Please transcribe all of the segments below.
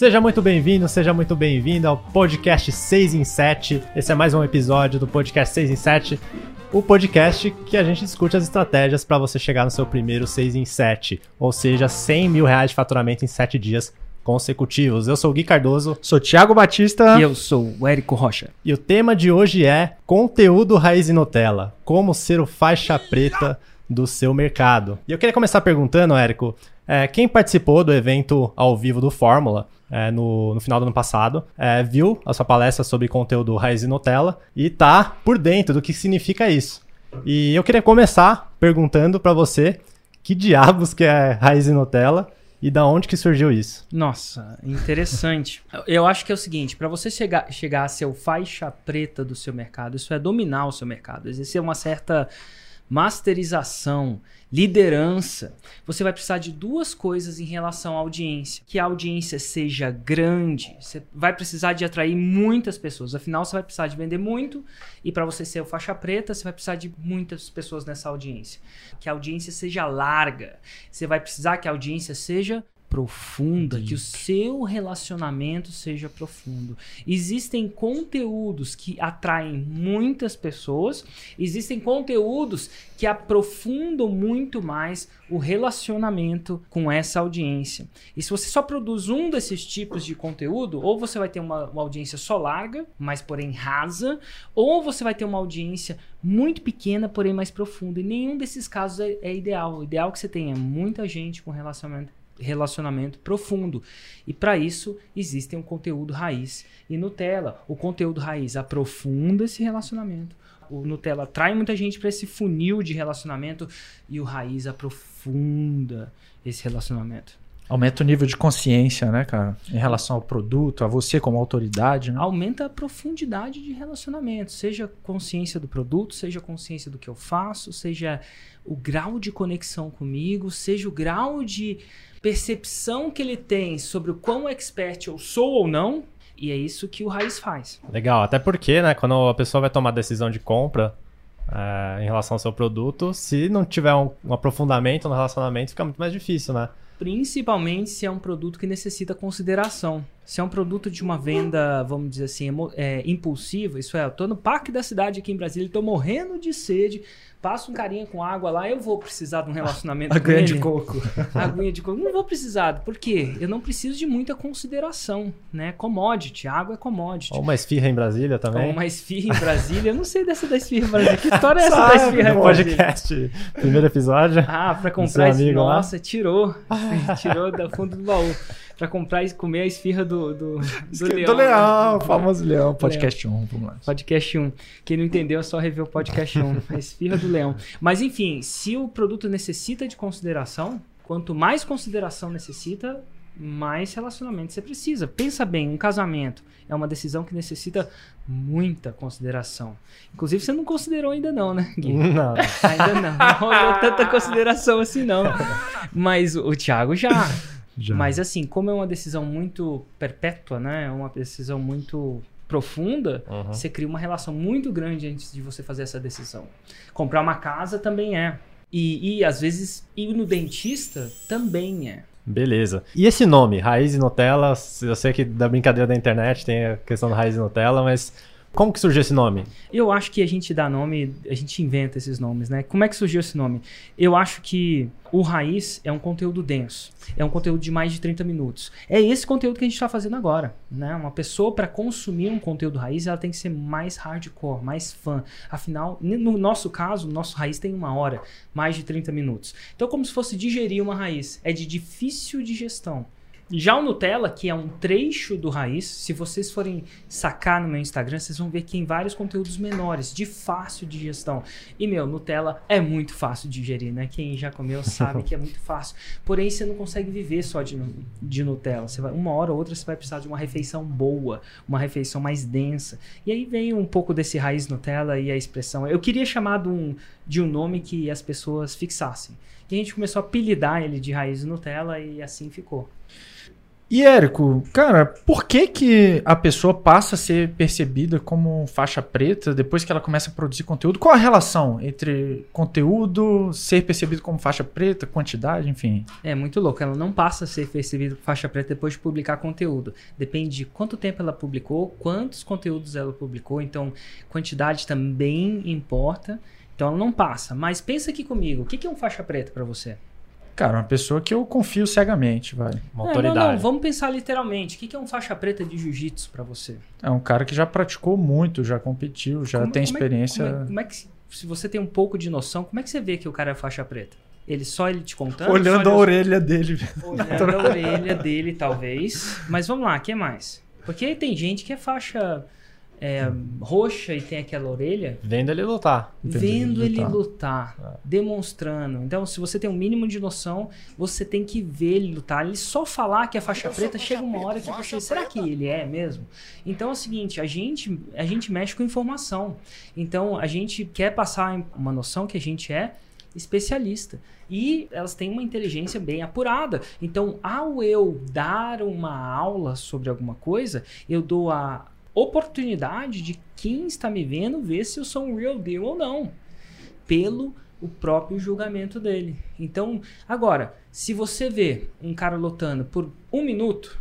Seja muito bem-vindo, seja muito bem-vindo ao podcast 6 em 7. Esse é mais um episódio do podcast 6 em 7, o podcast que a gente discute as estratégias para você chegar no seu primeiro 6 em 7, ou seja, 100 mil reais de faturamento em 7 dias consecutivos. Eu sou o Gui Cardoso. Sou Thiago Batista. E eu sou o Érico Rocha. E o tema de hoje é conteúdo raiz e Nutella. Como ser o faixa preta do seu mercado. E eu queria começar perguntando, Érico, é, quem participou do evento ao vivo do Fórmula é, no, no, final do ano passado, é, viu a sua palestra sobre conteúdo raiz e Nutella e tá por dentro do que significa isso. E eu queria começar perguntando para você que diabos que é raiz e Nutella e da onde que surgiu isso? Nossa, interessante. Eu acho que é o seguinte, para você chegar, chegar a ser o faixa preta do seu mercado, isso é dominar o seu mercado, exercer uma certa masterização, liderança, você vai precisar de duas coisas em relação à audiência. Que a audiência seja grande, você vai precisar de atrair muitas pessoas. Afinal, você vai precisar de vender muito e para você ser o faixa preta, você vai precisar de muitas pessoas nessa audiência. Que a audiência seja larga. Você vai precisar que a audiência seja profunda, Deep. que o seu relacionamento seja profundo. Existem conteúdos que atraem muitas pessoas, existem conteúdos que aprofundam muito mais o relacionamento com essa audiência. E se você só produz um desses tipos de conteúdo, ou você vai ter uma, uma audiência só larga, mas porém rasa, ou você vai ter uma audiência muito pequena, porém mais profunda. E nenhum desses casos é, é ideal. O ideal é que você tenha muita gente com relacionamento relacionamento profundo. E para isso existem um conteúdo raiz e Nutella. O conteúdo raiz aprofunda esse relacionamento. O Nutella atrai muita gente para esse funil de relacionamento e o raiz aprofunda esse relacionamento. Aumenta o nível de consciência, né, cara? Em relação ao produto, a você como autoridade, né? Aumenta a profundidade de relacionamento, seja consciência do produto, seja consciência do que eu faço, seja o grau de conexão comigo, seja o grau de percepção que ele tem sobre o quão expert eu sou ou não, e é isso que o Raiz faz. Legal, até porque, né, quando a pessoa vai tomar decisão de compra é, em relação ao seu produto, se não tiver um, um aprofundamento no relacionamento, fica muito mais difícil, né? Principalmente se é um produto que necessita consideração. Se é um produto de uma venda, vamos dizer assim, é, impulsiva, isso é, eu tô no parque da cidade aqui em Brasília, estou morrendo de sede, passa um carinha com água lá, eu vou precisar de um relacionamento Aguinha com ele. de coco. Aguinha de coco. Não vou precisar. Por quê? Eu não preciso de muita consideração, né? Commodity. Água é commodity. Ou uma esfirra em Brasília também. Ou uma esfirra em Brasília. Eu não sei dessa da esfirra em Brasília. Que história é essa da esfirra em Brasília? podcast. Primeiro episódio. Ah, pra comprar esse... Nossa, lá. tirou. tirou da fundo do baú pra comprar e comer a esfirra do, do, do leão. Do leão, né? famoso leão. Podcast 1, vamos lá. Podcast 1. Quem não entendeu é só rever o podcast 1. a esfirra do leão. Mas enfim, se o produto necessita de consideração, quanto mais consideração necessita, mais relacionamento você precisa. Pensa bem, um casamento é uma decisão que necessita muita consideração. Inclusive, você não considerou ainda não, né, Gui? Não. Ainda não. Não rolou tanta consideração assim, não. Mas o Thiago já. Já. Mas assim, como é uma decisão muito perpétua, né? É uma decisão muito profunda, uhum. você cria uma relação muito grande antes de você fazer essa decisão. Comprar uma casa também é. E, e às vezes ir no dentista também é. Beleza. E esse nome, Raiz e Nutella? Eu sei que da brincadeira da internet tem a questão da Raiz e Nutella, mas como que surgiu esse nome? Eu acho que a gente dá nome, a gente inventa esses nomes, né? Como é que surgiu esse nome? Eu acho que o Raiz é um conteúdo denso, é um conteúdo de mais de 30 minutos. É esse conteúdo que a gente está fazendo agora, né? Uma pessoa para consumir um conteúdo raiz, ela tem que ser mais hardcore, mais fã. Afinal, no nosso caso, o nosso raiz tem uma hora, mais de 30 minutos. Então, como se fosse digerir uma raiz, é de difícil digestão. Já o Nutella, que é um trecho do raiz, se vocês forem sacar no meu Instagram, vocês vão ver que tem vários conteúdos menores, de fácil digestão. E, meu, Nutella é muito fácil de digerir, né? Quem já comeu sabe que é muito fácil. Porém, você não consegue viver só de, de Nutella. Você vai, uma hora ou outra você vai precisar de uma refeição boa, uma refeição mais densa. E aí vem um pouco desse raiz Nutella e a expressão. Eu queria chamar de um, de um nome que as pessoas fixassem. E a gente começou a apelidar ele de raiz Nutella e assim ficou. E Érico, cara, por que que a pessoa passa a ser percebida como faixa preta depois que ela começa a produzir conteúdo? Qual a relação entre conteúdo, ser percebido como faixa preta, quantidade, enfim? É muito louco. Ela não passa a ser percebida como faixa preta depois de publicar conteúdo. Depende de quanto tempo ela publicou, quantos conteúdos ela publicou. Então, quantidade também importa. Então, ela não passa. Mas pensa aqui comigo. O que é um faixa preta pra você? Cara, uma pessoa que eu confio cegamente, vai. Uma É, autoridade. não, não, vamos pensar literalmente. O que que é um faixa preta de jiu-jitsu pra você? É um cara que já praticou muito, já competiu, já Como- tem como é- experiência. Como é, como é que, se- você tem um pouco de noção, como é que você vê que o cara é faixa preta? Ele só ele te contando? Olhando a orelha dele. Olhando a orelha dele, talvez. Mas vamos lá, o que mais? Porque tem gente que é faixa é, roxa e tem aquela orelha, Vendo ele lutar. vendo ele lutar. lutar, demonstrando. Então, se você tem um mínimo de noção, você tem que ver ele lutar. Ele só falar que é faixa preta, chega uma hora que você, será que ele é mesmo? Então é o seguinte, a gente, a gente mexe com informação. Então, a gente quer passar uma noção que a gente é especialista. E elas têm uma inteligência bem apurada. Então, ao eu dar uma aula sobre alguma coisa, eu dou a oportunidade de quem está me vendo ver se eu sou um real deal ou não. Pelo o próprio julgamento dele. Então, agora, se você vê um cara lutando por um minuto,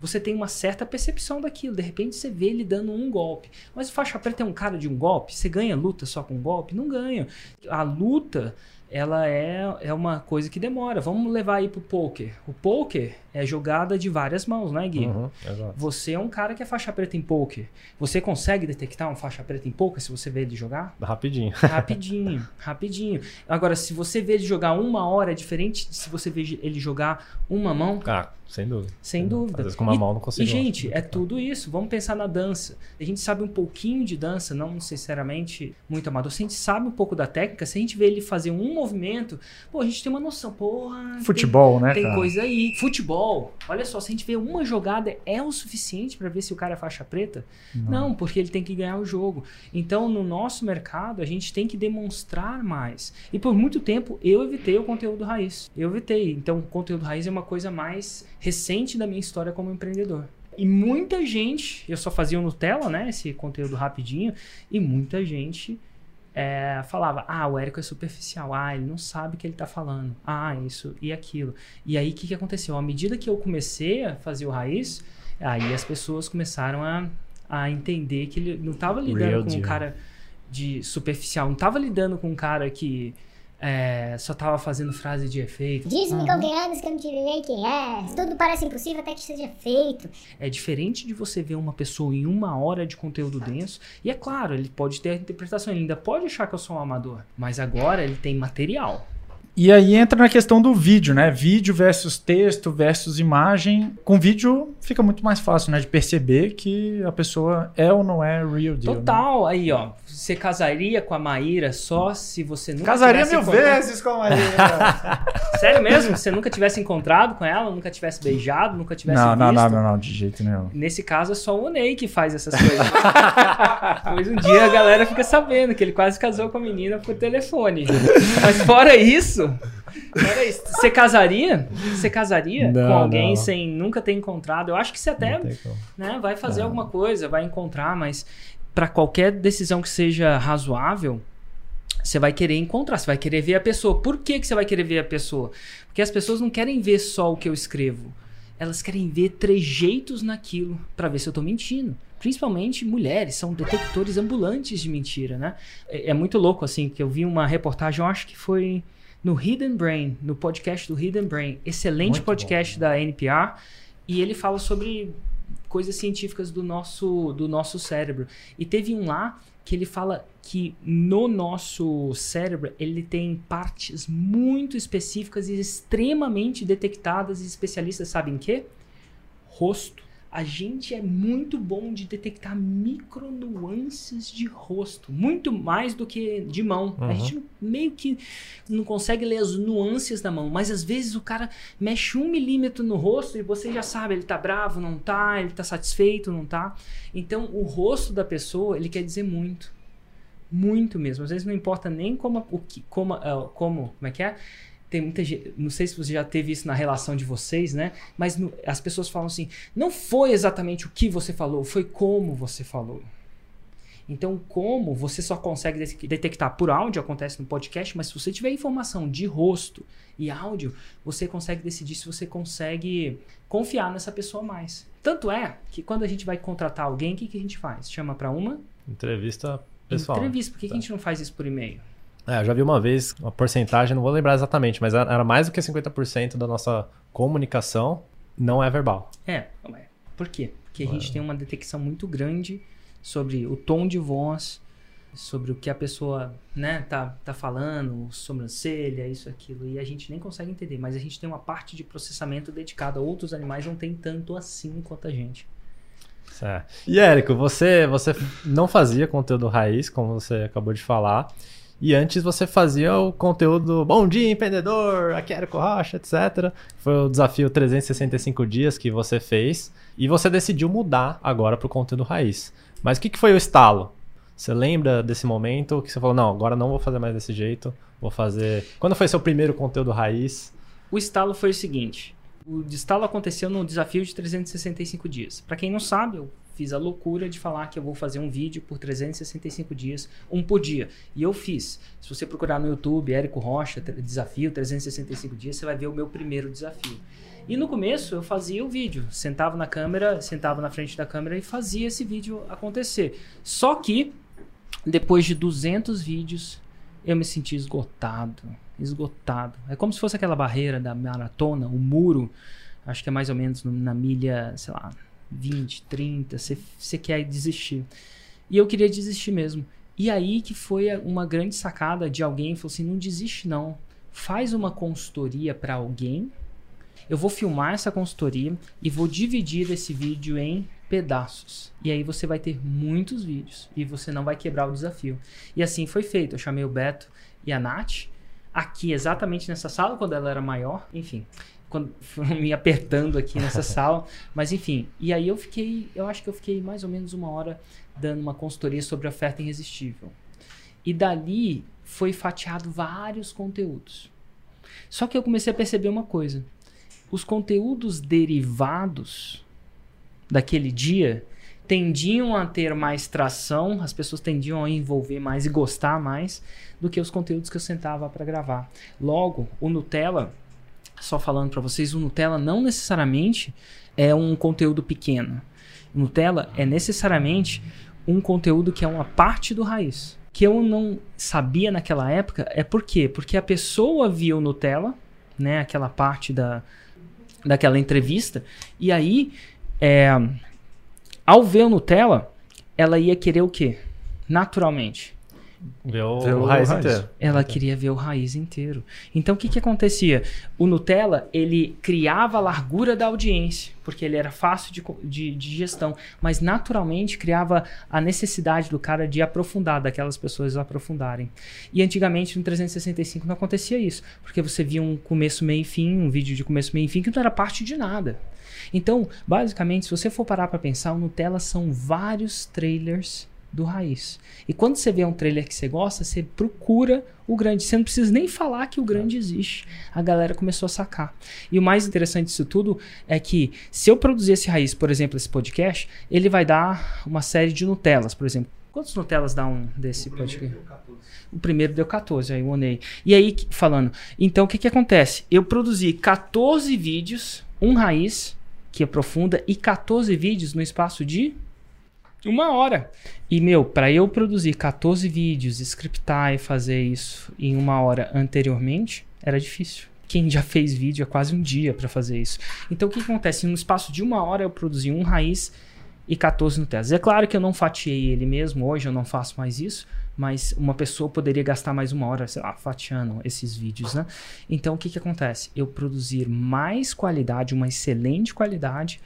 você tem uma certa percepção daquilo. De repente você vê ele dando um golpe. Mas o faixa preta é um cara de um golpe? Você ganha luta só com um golpe? Não ganha. A luta, ela é, é uma coisa que demora. Vamos levar aí pro poker. O poker é jogada de várias mãos, né, Gui? Uhum. Você é um cara que é faixa preta em poker. Você consegue detectar um faixa preta em poker se você vê ele jogar? Rapidinho. Rapidinho, rapidinho. Agora, se você vê ele jogar uma hora, é diferente de se você vê ele jogar uma mão, Ah, sem dúvida. sem dúvida. Às vezes com uma e, mão não consigo. E, gente, é tudo isso. Vamos pensar na dança. A gente sabe um pouquinho de dança, não necessariamente muito amador. Se a gente sabe um pouco da técnica, se a gente vê ele fazer um movimento, pô, a gente tem uma noção. Porra, tem- Futebol, né, tem cara? coisa aí. Futebol. Olha só, se a gente vê uma jogada, é o suficiente pra ver se o cara é faixa preta? Não. porque ele tem que ganhar o jogo. Então, no nosso mercado, a gente tem que demonstrar mais. E por muito tempo, eu evitei o conteúdo raiz. Eu evitei. Então, o conteúdo raiz é uma coisa mais recente da minha história como empreendedor. E muita gente, eu só fazia o Nutella, né? Esse conteúdo rapidinho. E muita gente é, falava: Ah, o Érico é superficial. Ah, ele não sabe o que ele tá falando. Ah, isso e aquilo. E aí, o que, que aconteceu? À medida que eu comecei a fazer o raiz, aí as pessoas começaram a, a entender que ele não tava lidando Real com um deal. cara de superficial, não tava lidando com um cara que é, só tava fazendo frase de efeito. Diz-me quem andas que eu não te direi quem é. Tudo parece impossível até que seja feito. É diferente de você ver uma pessoa em uma hora de conteúdo denso. E é claro, ele pode ter a interpretação, ele ainda pode achar que eu sou um amador. Mas agora ele tem material. E aí entra na questão do vídeo, né? Vídeo versus texto versus imagem. Com vídeo fica muito mais fácil, né? De perceber que a pessoa é ou não é real deal. né? Total. Aí, ó. Você casaria com a Maíra só se você nunca Casaria mil encontrado- vezes com a Maria. Sério mesmo? Você nunca tivesse encontrado com ela, nunca tivesse beijado, nunca tivesse não, não, visto? não, não, não, de jeito nenhum. Nesse caso é só o Ney que faz essas coisas. Mas um dia a galera fica sabendo que ele quase casou com a menina por telefone. Mas fora isso, fora isso, você casaria? Você casaria Não, com alguém não. sem nunca ter encontrado? Eu acho que você até Não né, vai fazer Não. alguma coisa, vai encontrar, mas para qualquer decisão que seja razoável, você vai querer encontrar, você vai querer ver a pessoa. Por que, que você vai querer ver a pessoa? Porque as pessoas não querem ver só o que eu escrevo. Elas querem ver trejeitos naquilo para ver se eu tô mentindo. Principalmente mulheres, são detectores ambulantes de mentira, né? É, é muito louco, assim, que eu vi uma reportagem, eu acho que foi no Hidden Brain, no podcast do Hidden Brain. Excelente Muito podcast da NPR. E ele fala sobre coisas científicas do nosso, do nosso cérebro. E teve um lá que ele fala que no nosso cérebro ele tem partes muito específicas e extremamente detectadas e especialistas sabem que? Rosto. A gente é muito bom de detectar micronuances de rosto, muito mais do que de mão. A Uhum. gente não- meio que não consegue ler as nuances da mão, mas às vezes o cara mexe um milímetro no rosto e você já sabe, ele tá bravo, não tá, ele tá satisfeito, não tá. Então o rosto da pessoa, ele quer dizer muito. Muito mesmo. Às vezes não importa nem como, o que, como, ah, como, como é que é? Tem muita gente, não sei se você já teve isso na relação de vocês, né? Mas no- as pessoas falam assim: não foi exatamente o que você falou, foi como você falou. Então, como você só consegue de- detectar por áudio, acontece no podcast, mas se você tiver informação de rosto e áudio, você consegue decidir se você consegue confiar nessa pessoa mais. Tanto é que quando a gente vai contratar alguém, o que, que a gente faz? Chama para uma Entrevista pessoal. entrevista. Por que, que Tá. a gente não faz isso por e-mail? É, eu já vi uma vez uma porcentagem, não vou lembrar exatamente, mas era mais do que 50% da nossa comunicação não é verbal. É, por quê? Porque a gente tem uma detecção muito grande sobre o tom de voz, sobre o que a pessoa, né, tá, tá falando, sobrancelha, isso, aquilo, e a gente nem consegue entender, mas a gente tem uma parte de processamento dedicada outros animais, não tem tanto assim quanto a gente. É. E Érico, você, você não fazia conteúdo raiz, como você acabou de falar. E antes você fazia o conteúdo Bom dia, empreendedor, aqui é Érico Rocha, etc. Foi o desafio 365 dias que você fez. E você decidiu mudar agora para o conteúdo raiz. Mas o que, que foi o estalo? Você lembra desse momento que você falou, não, agora não vou fazer mais desse jeito, vou fazer... Quando foi seu primeiro conteúdo raiz? O estalo foi o seguinte: o estalo aconteceu no desafio de 365 dias. Para quem não sabe, eu fiz a loucura de falar que eu vou fazer um vídeo por 365 dias, um por dia. E eu fiz. Se você procurar no YouTube, Érico Rocha, desafio 365 dias, você vai ver o meu primeiro desafio. E no começo eu fazia o vídeo, sentava na câmera, sentava na frente da câmera e fazia esse vídeo acontecer. Só que depois de 200 vídeos, eu me senti esgotado. Esgotado. É como se fosse aquela barreira da maratona, o muro. Acho que é mais ou menos no- na milha, sei lá, 20, 30. Você quer desistir. E eu queria desistir mesmo. E aí que foi uma grande sacada de alguém. Falou assim: não desiste não. Faz uma consultoria para alguém. Eu vou filmar essa consultoria e vou dividir esse vídeo em pedaços. E aí você vai ter muitos vídeos e você não vai quebrar o desafio. E assim foi feito. Eu chamei o Beto e a Nath aqui exatamente nessa sala quando ela era maior, enfim, quando foram me apertando aqui nessa sala, mas enfim. E aí eu fiquei, eu acho que eu fiquei mais ou menos uma hora dando uma consultoria sobre oferta irresistível. E dali foi fatiado vários conteúdos. Só que eu comecei a perceber uma coisa. Os conteúdos derivados daquele dia tendiam a ter mais tração, as pessoas tendiam a envolver mais e gostar mais do que os conteúdos que eu sentava para gravar. Logo, o Nutella, só falando para vocês, o Nutella não necessariamente é um conteúdo pequeno. O Nutella é necessariamente um conteúdo que é uma parte do raiz. Que eu não sabia naquela época é por quê? Porque a pessoa via o Nutella, né, aquela parte da, daquela entrevista, e aí, é, ao ver o Nutella, ela ia querer o quê? Naturalmente. Ver o, Ver o o raiz, raiz. inteiro. Ela queria ver o raiz inteiro. Então o que, que acontecia? O Nutella, ele criava a largura da audiência, porque ele era fácil de, de, de gestão, mas naturalmente criava a necessidade do cara de aprofundar, daquelas pessoas aprofundarem. E antigamente no 365 não acontecia isso, porque você via um começo, meio e fim, um vídeo de começo, meio e fim, que não era parte de nada. Então, basicamente, se você for parar para pensar, o Nutella são vários trailers do raiz. E quando você vê um trailer que você gosta, você procura o grande. Você não precisa nem falar que o grande existe. A galera começou a sacar. E o mais interessante disso tudo é que se eu produzir esse raiz, por exemplo, esse podcast, ele vai dar uma série de Nutellas, por exemplo. Quantos Nutellas dá um desse podcast? O primeiro deu 14, aí o Onei. E aí, falando, então o que que acontece? Eu produzi 14 vídeos, um raiz, que aprofunda, e 14 vídeos no espaço de uma hora. E, meu, para eu produzir 14 vídeos, scriptar e fazer isso em uma hora anteriormente, era difícil. Quem já fez vídeo é quase um dia para fazer isso. Então, o que, acontece? No espaço de uma hora, eu produzi um raiz e 14 Nutellas. É claro que eu não fatiei ele mesmo, hoje eu não faço mais isso, mas uma pessoa poderia gastar mais uma hora, sei lá, fatiando esses vídeos, né? Então, o que, que acontece? Eu produzir mais qualidade, uma excelente qualidade,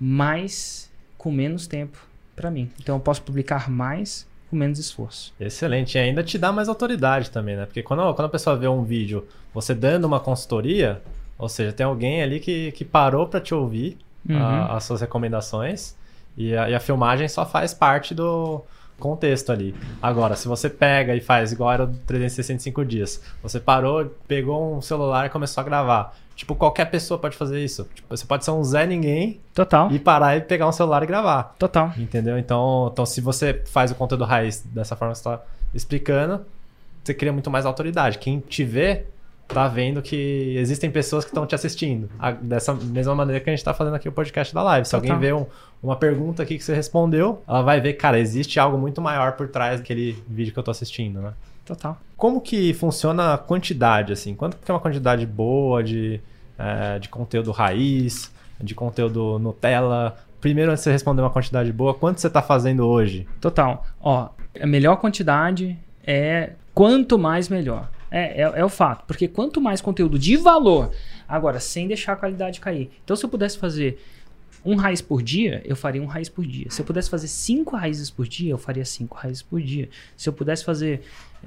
mas com menos tempo para mim. Então, eu posso publicar mais com menos esforço. Excelente. E ainda te dá mais autoridade também, né? Porque quando, quando a pessoa vê um vídeo, você dando uma consultoria, ou seja, tem alguém ali que, que parou para te ouvir Uhum. a- as suas recomendações e a, e a filmagem só faz parte do, contexto ali. Agora, se você pega e faz igual era o 365 dias, você parou, pegou um celular e começou a gravar. Tipo, qualquer pessoa pode fazer isso. Tipo, você pode ser um Zé Ninguém Total. e parar e pegar um celular e gravar. Total. Entendeu? Então, então se você faz o conteúdo raiz dessa forma que você está explicando, você cria muito mais autoridade. Quem te vê tá vendo que existem pessoas que estão te assistindo. A- dessa mesma maneira que a gente tá fazendo aqui o podcast da live. Se Total. alguém vê um- uma pergunta aqui que você respondeu, ela vai ver, cara, existe algo muito maior por trás daquele vídeo que eu tô assistindo, né? Total. Como que funciona a quantidade, assim? Quanto que é uma quantidade boa de, eh, de conteúdo raiz, de conteúdo Nutella? Primeiro, antes de você responder uma quantidade boa, quanto você tá fazendo hoje? Total. Ó, a melhor quantidade é quanto mais melhor. É, é, é o fato. Porque quanto mais conteúdo de valor, agora, sem deixar a qualidade cair. Então, se eu pudesse fazer um raiz por dia, eu faria um raiz por dia. Se eu pudesse fazer cinco raízes por dia, eu faria cinco raízes por dia. Se eu pudesse fazer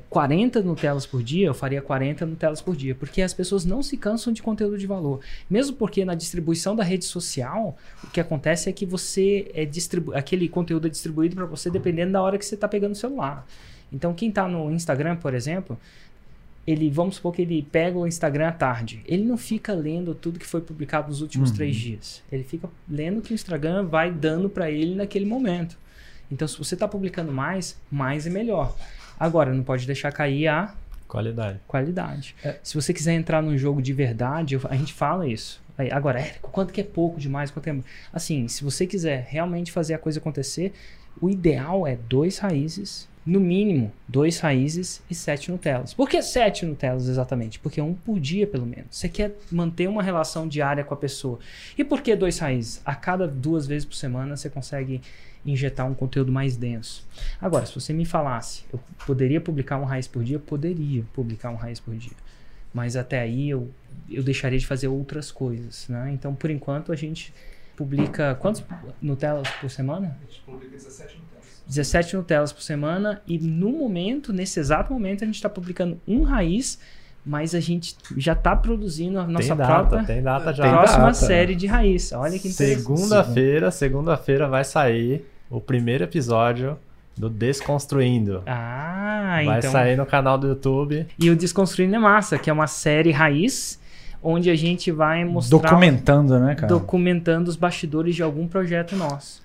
40 Nutellas por dia, eu faria 40 Nutellas por dia. Porque as pessoas não se cansam de conteúdo de valor. Mesmo porque na distribuição da rede social, o que acontece é que você é distribu aquele conteúdo é distribuído para você dependendo da hora que você está pegando o celular. Então, quem está no Instagram, por exemplo, ele, vamos supor que ele pega o Instagram à tarde. Ele não fica lendo tudo que foi publicado nos últimos Uhum. três dias. Ele fica lendo o que o Instagram vai dando para ele naquele momento. Então, se você está publicando mais, mais é melhor. Agora, não pode deixar cair a Qualidade. qualidade. Se você quiser entrar num jogo de verdade, eu- a gente fala isso. Aí, Agora, Érico, quanto que é pouco demais? Quanto é... Assim, se você quiser realmente fazer a coisa acontecer, o ideal é dois raízes, no mínimo, dois raízes e sete Nutellas. Por que sete Nutellas exatamente? Porque um por dia, pelo menos. Você quer manter uma relação diária com a pessoa. E por que dois raízes? A cada duas vezes por semana você consegue injetar um conteúdo mais denso. Agora, se você me falasse, eu poderia publicar um raiz por dia? Poderia publicar um raiz por dia. Mas até aí eu, eu deixaria de fazer outras coisas, né? Então, por enquanto, a gente publica quantos Nutellas por semana? A gente publica 17 no tempo. 17 Nutellas por semana e no momento, nesse exato momento, a gente está publicando um raiz, mas a gente já está produzindo a nossa tem data, própria tem data já. Tem próxima data. série de raiz. Olha que interessante. Segunda-feira, segunda-feira vai sair o primeiro episódio do Desconstruindo. Ah, vai então. sair no canal do YouTube. E o Desconstruindo é Massa, que é uma série raiz, onde a gente vai mostrar. Documentando, né, cara? documentando os bastidores de algum projeto nosso.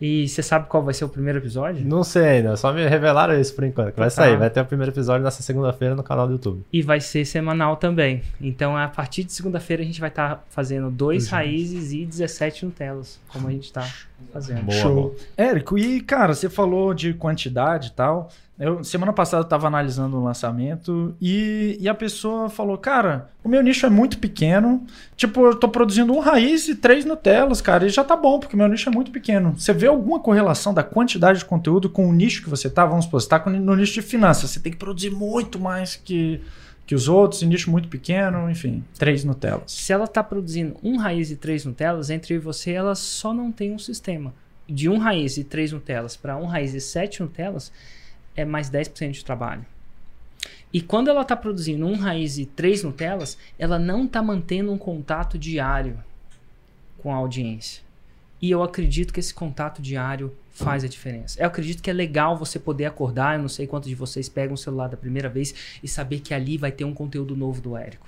E você sabe qual vai ser o primeiro episódio? Não sei ainda, só me revelaram isso por enquanto. que Vai Tá. sair, vai ter o primeiro episódio nessa segunda-feira no canal do YouTube. E vai ser semanal também. Então, a partir de segunda-feira, a gente vai estar fazendo dois Dois raízes e 17 Nutellas, como a gente está fazendo. Boa, Show. boa. Érico, e cara, você falou de quantidade e tal. Eu, semana passada eu tava analisando o lançamento e, e a pessoa falou: Cara, o meu nicho é muito pequeno. Tipo, eu tô produzindo um raiz e três Nutellas, cara, e já tá bom, porque o meu nicho é muito pequeno. Você vê alguma correlação da quantidade de conteúdo com o nicho que você tá? Vamos supor, você tá no nicho de finanças, você tem que produzir muito mais que, que os outros, em nicho muito pequeno, enfim, três Nutellas. Se ela está produzindo um raiz e três Nutellas, entre você, ela só não tem um sistema. De um raiz e três Nutellas para um raiz e sete Nutellas, é mais 10% de trabalho. E quando ela está produzindo um raiz e três Nutellas, ela não está mantendo um contato diário com a audiência. E eu acredito que esse contato diário faz a diferença. Eu acredito que é legal você poder acordar, eu não sei quantos de vocês pegam o celular da primeira vez e saber que ali vai ter um conteúdo novo do Érico.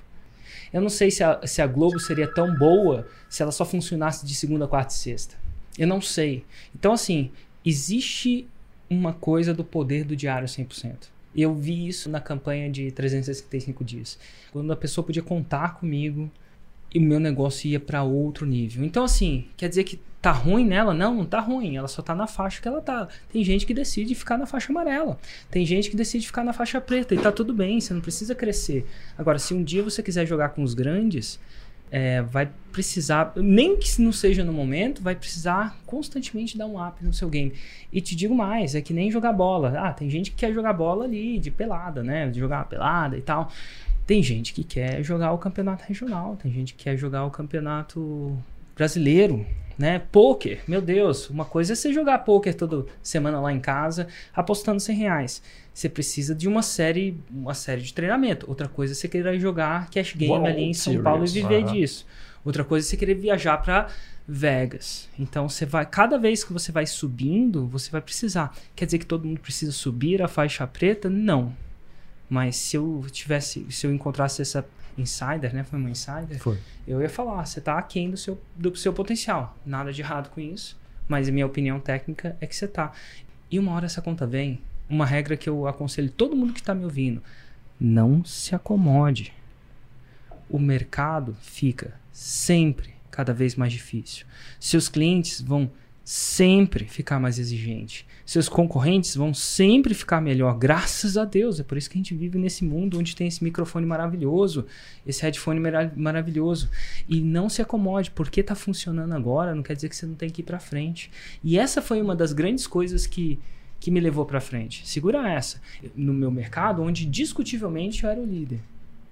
Eu não sei se a, se a Globo seria tão boa se ela só funcionasse de segunda, quarta e sexta. Eu não sei. Então, assim, existe uma coisa do poder do diário 100%. Eu vi isso na campanha de 365 dias. Quando a pessoa podia contar comigo e o meu negócio ia para outro nível. Então, assim, quer dizer que tá ruim nela? Não, não tá ruim. Ela só tá na faixa que ela tá. Tem gente que decide ficar na faixa amarela. Tem gente que decide ficar na faixa preta. E tá tudo bem, você não precisa crescer. Agora, se um dia você quiser jogar com os grandes, é, vai precisar, nem que não seja no momento, vai precisar constantemente dar um up no seu game. E te digo mais, é que nem jogar bola. Ah, tem gente que quer jogar bola ali de pelada, né? De jogar pelada e tal. Tem gente que quer jogar o campeonato regional, tem gente que quer jogar o campeonato brasileiro, né? Poker, meu Deus, uma coisa é você jogar poker toda semana lá em casa, apostando 100 reais. Você precisa de uma série, uma série de treinamento. Outra coisa é você querer jogar cash game World ali em São Series. Paulo e viver Aham. disso. Outra coisa é você querer viajar para Vegas. Então você vai, cada vez que você vai subindo, você vai precisar. Quer dizer que todo mundo precisa subir a faixa preta? Não. Mas se eu tivesse, se eu encontrasse essa insider, né? Foi uma insider. Foi. Eu ia falar, você tá aquém do seu, do seu potencial. Nada de errado com isso. Mas a minha opinião técnica é que você tá. E uma hora essa conta vem. Uma regra que eu aconselho todo mundo que está me ouvindo: não se acomode. O mercado fica sempre cada vez mais difícil. Seus clientes vão sempre ficar mais exigentes. Seus concorrentes vão sempre ficar melhor, graças a Deus. É por isso que a gente vive nesse mundo onde tem esse microfone maravilhoso, esse headphone mara maravilhoso. E não se acomode, porque está funcionando agora, não quer dizer que você não tem que ir para frente. E essa foi uma das grandes coisas que que me levou para frente. Segura essa. No meu mercado, onde discutivelmente eu era o líder.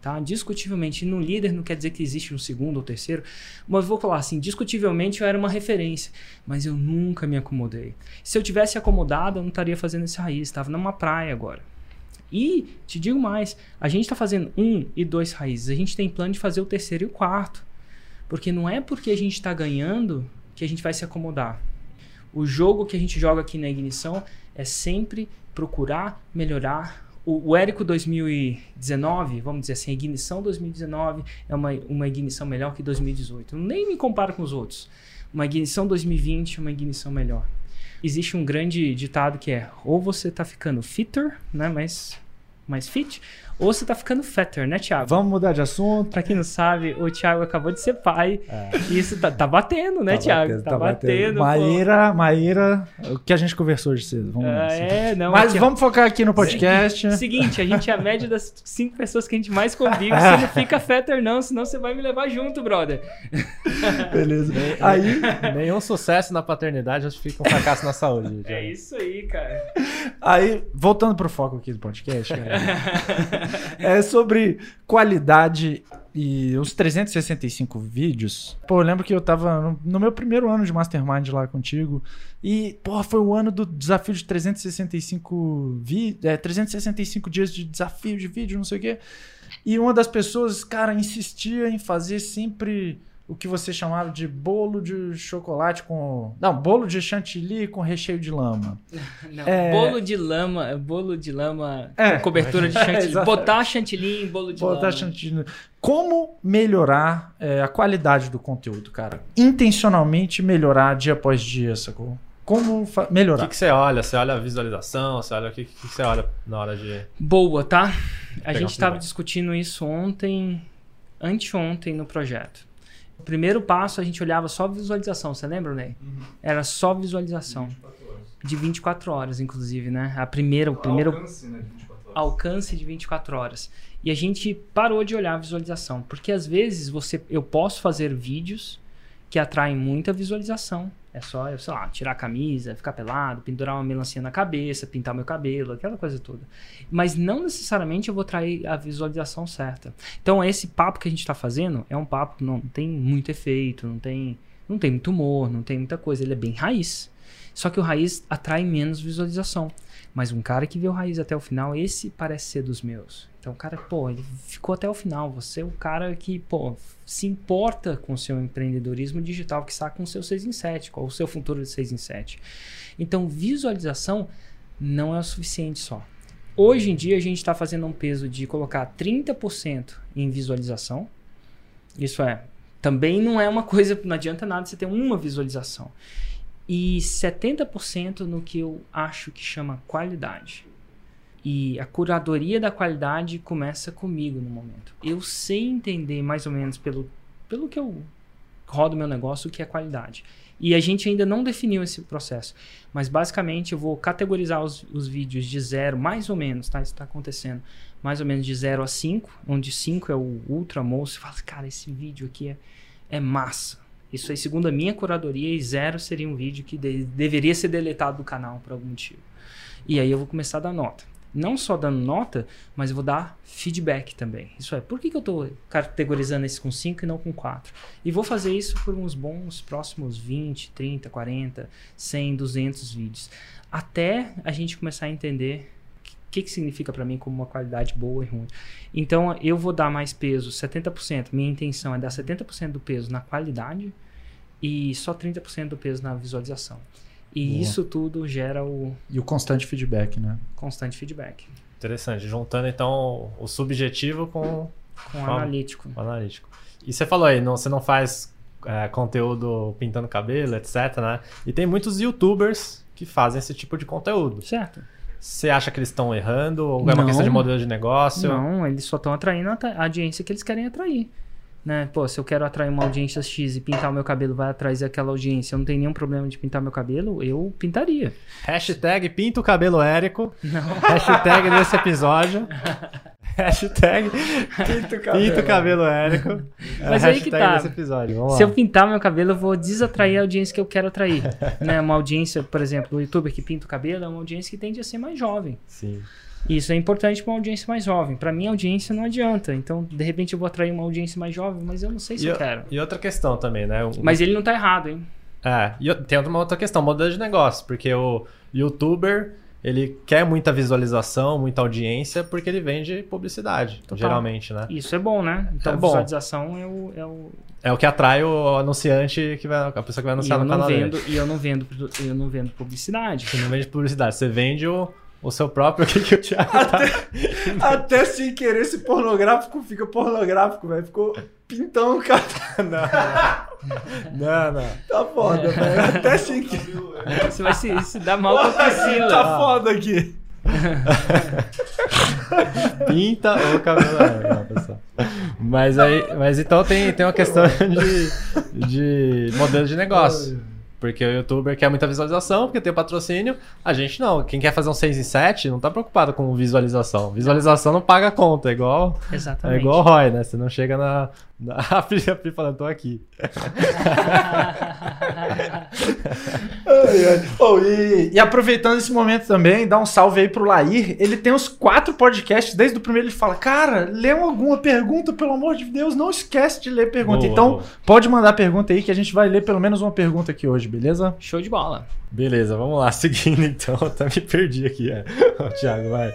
Tá? Discutivelmente, no líder não quer dizer que existe um segundo ou terceiro, mas vou falar assim, discutivelmente eu era uma referência, mas eu nunca me acomodei. Se eu tivesse acomodado, eu não estaria fazendo esse raiz, estava numa praia agora. E te digo mais, a gente está fazendo um e dois raízes, a gente tem plano de fazer o terceiro e o quarto, porque não é porque a gente está ganhando que a gente vai se acomodar. O jogo que a gente joga aqui na ignição é sempre procurar melhorar. O, o Érico 2019, vamos dizer assim, a ignição 2019 é uma, uma ignição melhor que 2018. Eu nem me comparo com os outros. Uma ignição 2020 é uma ignição melhor. Existe um grande ditado que é: ou você está ficando fitter, né, mais, mais fit, ou você tá ficando fatter, né, Thiago? Vamos mudar de assunto. Pra quem não sabe, o Thiago acabou de ser pai. É. E isso tá, tá batendo, né, tá Thiago? Batendo, tá, tá batendo. batendo Maíra, Maíra, o que a gente conversou hoje cedo. Vamos ah, é, não, Mas aqui, vamos focar aqui no podcast. Seguinte, a gente é a média das cinco pessoas que a gente mais convive. Você não fica fatter, não, senão você vai me levar junto, brother. Beleza. aí, nenhum sucesso na paternidade justifica um fracasso na saúde. Já. É isso aí, cara. Aí, voltando pro foco aqui do podcast, cara. é sobre qualidade e os 365 vídeos. Pô, eu lembro que eu tava no, no, meu primeiro ano de Mastermind lá contigo. E, pô, foi o ano do desafio de 365 vi é, 365 dias de desafio de vídeo, não sei o quê. E uma das pessoas, cara, insistia em fazer sempre o que você chamava de bolo de chocolate com. Não, bolo de chantilly com recheio de lama. Não, é... bolo de lama, bolo de lama é. com cobertura de chantilly. É, Botar chantilly em bolo de Botar lama. chantilly. Como melhorar é, a qualidade do conteúdo, cara? Intencionalmente melhorar dia após dia, sacou? Como melhorar? O que, que, você olha? Você olha a visualização? Você olha o que, que, você olha na hora de. Boa, tá? A gente estava discutindo isso ontem, anteontem no projeto. O primeiro passo a gente olhava só visualização, você lembra, Ney? Uhum. Era só visualização. De 24 horas, inclusive, né? A primeira, o primeiro alcance, né, de 24 horas. alcance de 24 horas. E a gente parou de olhar a visualização, porque às vezes você eu posso fazer vídeos que atraem muita visualização. É só, sei lá, tirar a camisa, ficar pelado, pendurar uma melancia na cabeça, pintar meu cabelo, aquela coisa toda. Mas não necessariamente eu vou trair a visualização certa. Então, esse papo que a gente está fazendo é um papo que não tem muito efeito, não tem, não tem muito humor, não tem muita coisa. Ele é bem raiz. Só que o raiz atrai menos visualização. Mas um cara que vê o raiz até o final, esse parece ser dos meus. Então, o cara, pô, ele ficou até o final. Você é o cara que, pô, se importa com o seu empreendedorismo digital, que está com o seu 6 em 7, qual o seu futuro de 6 em 7. Então, visualização não é o suficiente só. Hoje em dia, a gente está fazendo um peso de colocar 30% em visualização. Isso é, também não é uma coisa, não adianta nada você ter uma visualização. E 70% no que eu acho que chama qualidade. E a curadoria da qualidade começa comigo no momento. Eu sei entender mais ou menos pelo, pelo que eu rodo meu negócio o que é qualidade. E a gente ainda não definiu esse processo. Mas basicamente eu vou categorizar os, os vídeos de zero, mais ou menos, tá? Isso está acontecendo. Mais ou menos de 0 a 5, onde 5 é o ultra moço. Você fala, cara, esse vídeo aqui é, é massa. Isso aí, segundo a minha curadoria, e zero seria um vídeo que de, deveria ser deletado do canal por algum motivo. E aí eu vou começar a dar nota não só dando nota, mas eu vou dar feedback também. Isso é, por que, que eu estou categorizando esse com 5 e não com 4? E vou fazer isso por uns bons próximos 20, 30, 40, 100, 200 vídeos. Até a gente começar a entender que, que significa para mim como uma qualidade boa e ruim. Então, eu vou dar mais peso, 70%. Minha intenção é dar 70% do peso na qualidade e só 30% do peso na visualização. E Boa. isso tudo gera o E o constante feedback, né? constante feedback Interessante. Juntando então o subjetivo com com o analítico. o analítico. E você falou aí, não, você não faz é, conteúdo pintando cabelo, etc, né? E tem muitos youtubers que fazem esse tipo de conteúdo. Certo? Você acha que eles estão errando? Ou é uma Não. questão de modelo de negócio? Não, eles só estão atraindo a audiência que eles querem atrair. Né? Pô, se eu quero atrair uma audiência X e pintar o meu cabelo vai atrair aquela audiência, eu não tenho nenhum problema de pintar meu cabelo, eu pintaria. Hashtag pinta o cabelo Érico. Hashtag desse episódio. Hashtag pinta o cabelo Érico. É Mas aí que tá. Se lá. eu pintar meu cabelo, eu vou desatrair a audiência que eu quero atrair. né? Uma audiência, por exemplo, o youtuber que pinta o cabelo é uma audiência que tende a ser mais jovem. Sim. Isso é importante para uma audiência mais jovem. Para mim, a audiência não adianta. Então, de repente, eu vou atrair uma audiência mais jovem, mas eu não sei se E, eu quero. e outra questão também, né? O- Mas ele não tá errado, hein? É, e tem uma outra questão, modelo de negócio, porque o youtuber, ele quer muita visualização, muita audiência, porque ele vende publicidade, Total. geralmente, né? Isso é bom, né? Então, É bom. visualização é o, é o, É o que atrai o anunciante, que vai, a pessoa que vai anunciar no canal vendo, dele. e eu não vendo, eu não vendo publicidade. Você não vende publicidade, você vende o, o seu próprio, o que, que o Thiago tá... Até sem querer esse pornográfico fica pornográfico, velho. Ficou pintão, cara. Não, não. Tá foda, velho. Até sem querer. Você vai se, se dar mal com a Priscila. Tá foda aqui. Pinta o cabelo. É, não, pessoal. Mas aí, mas então tem, tem uma questão de, de modelo de negócio. Porque o youtuber quer muita visualização, porque tem o patrocínio. A gente não. Quem quer fazer um 6 em 7 não tá preocupado com visualização. Visualização não paga a conta, é igual, é Exatamente. igual o Roy, né? Você não chega na. a Pri a Pri falando, tô aqui. Ai, ai. Oh, e, e aproveitando esse momento também, dá um salve aí pro Lair. Ele tem os quatro podcasts, desde o primeiro ele fala: Cara, lê alguma pergunta, pelo amor de Deus, não esquece de ler pergunta. Boa, então, boa. pode mandar pergunta aí que a gente vai ler pelo menos uma pergunta aqui hoje, beleza? Show de bola. Beleza, vamos lá. Seguindo então, até me perdi aqui. É. Ô, Thiago, vai.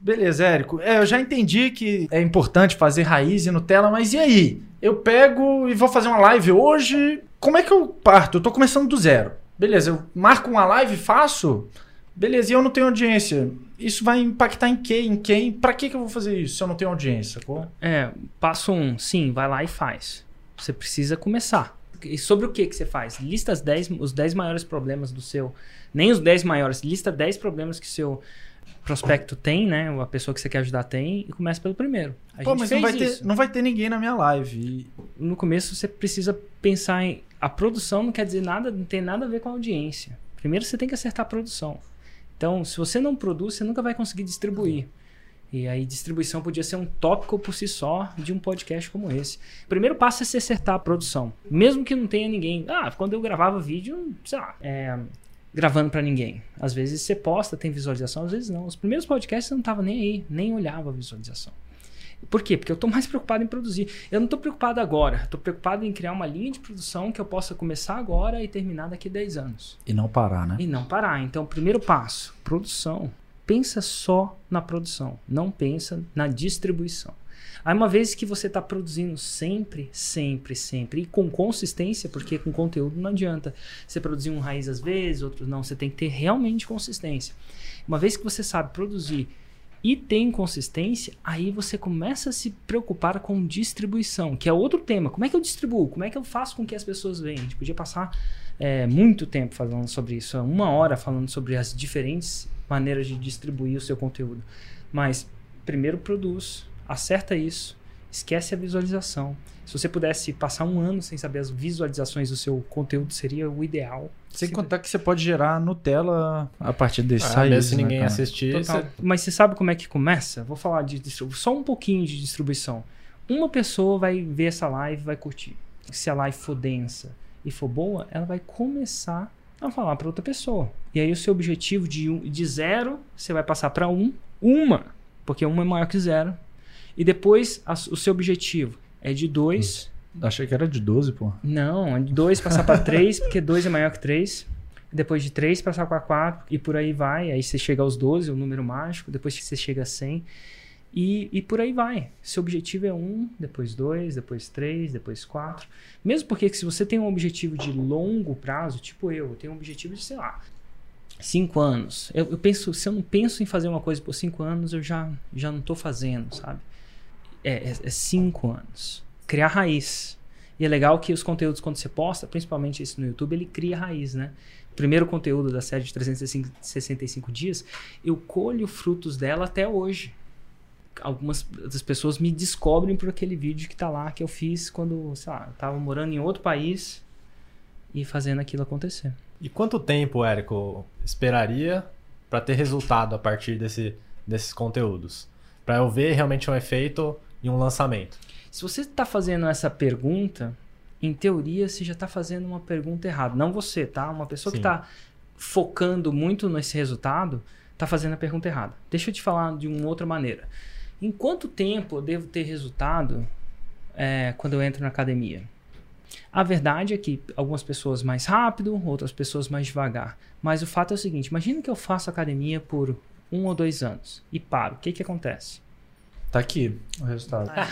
Beleza, Érico. É, eu já entendi que é importante fazer raiz e Nutella, mas e aí? Eu pego e vou fazer uma live hoje. Como é que eu parto? Eu tô começando do zero. Beleza, eu marco uma live, faço. Beleza, e eu não tenho audiência. Isso vai impactar em quem? Em quem? Pra que, que eu vou fazer isso se eu não tenho audiência? É, passo um, sim, vai lá e faz. Você precisa começar. E sobre o que que você faz? Lista as 10, os 10 maiores problemas do seu. Nem os 10 maiores, lista 10 problemas que seu prospecto tem, né? A pessoa que você quer ajudar tem, e começa pelo primeiro. A Pô, gente mas não vai, ter, isso. não vai ter ninguém na minha live. E- no começo você precisa pensar em. A produção não quer dizer nada, não tem nada a ver com a audiência. Primeiro você tem que acertar a produção. Então, se você não produz, você nunca vai conseguir distribuir. E aí, distribuição podia ser um tópico por si só de um podcast como esse. O primeiro passo é se acertar a produção. Mesmo que não tenha ninguém. Ah, quando eu gravava vídeo, sei lá, é, gravando pra ninguém. Às vezes você posta, tem visualização, às vezes não. Os primeiros podcasts eu não tava nem aí, nem olhava a visualização. Por quê? Porque eu tô mais preocupado em produzir. Eu não tô preocupado agora. Tô preocupado em criar uma linha de produção que eu possa começar agora e terminar daqui a 10 anos. E não parar, né? E não parar. Então, primeiro passo, produção. Pensa só na produção, não pensa na distribuição. Aí, uma vez que você está produzindo sempre, sempre, sempre, e com consistência, porque com conteúdo não adianta você produzir um raiz às vezes, outro não, você tem que ter realmente consistência. Uma vez que você sabe produzir e tem consistência, aí você começa a se preocupar com distribuição, que é outro tema. Como é que eu distribuo? Como é que eu faço com que as pessoas venham? A gente podia passar é, muito tempo falando sobre isso, uma hora falando sobre as diferentes maneiras de distribuir o seu conteúdo. Mas primeiro produz, acerta isso, esquece a visualização. Se você pudesse passar um ano sem saber as visualizações do seu conteúdo, seria o ideal. Sem Se- contar que você pode gerar Nutella a partir desse Ah, mesmo se né, ninguém cara? assistir, você- Mas você sabe como é que começa? Vou falar de distribuição, só um pouquinho de distribuição. Uma pessoa vai ver essa live, vai curtir. Se a live for densa e for boa, ela vai começar a falar para outra pessoa. E aí o seu objetivo de, um, de zero, você vai passar para um, uma, porque uma é maior que zero. E depois a- o seu objetivo é de dois. Achei que era de 12, pô. Não, é de dois passar para três, porque dois é maior que três. depois de 3 passar para 4 e por aí vai. Aí você chega aos 12, o número mágico, depois você chega a 100 e, e por aí vai. Seu objetivo é 1, depois 2, depois 3, depois 4. Mesmo porque se você tem um objetivo de longo prazo, tipo eu, eu tenho um objetivo de, sei lá, 5 anos. Eu, eu penso, se eu não penso em fazer uma coisa por 5 anos, eu já, já não estou fazendo, sabe? É 5 é, é anos. Criar raiz. E é legal que os conteúdos, quando você posta, principalmente esse no YouTube, ele cria raiz, né? O primeiro conteúdo da série de 365 dias, eu colho frutos dela até hoje. Algumas das pessoas me descobrem por aquele vídeo que tá lá, que eu fiz quando, sei lá, eu tava morando em outro país e fazendo aquilo acontecer. E quanto tempo, Érico, esperaria para ter resultado a partir desse, desses conteúdos? Para eu ver realmente um efeito em um lançamento? Se você está fazendo essa pergunta, em teoria você já está fazendo uma pergunta errada. Não você, tá? Uma pessoa Sim. que está focando muito nesse resultado está fazendo a pergunta errada. Deixa eu te falar de uma outra maneira. Em quanto tempo eu devo ter resultado é, quando eu entro na academia? A verdade é que algumas pessoas mais rápido, outras pessoas mais devagar. Mas o fato é o seguinte: imagina que eu faço academia por um ou dois anos e paro. O que, que acontece? Tá aqui o resultado. é.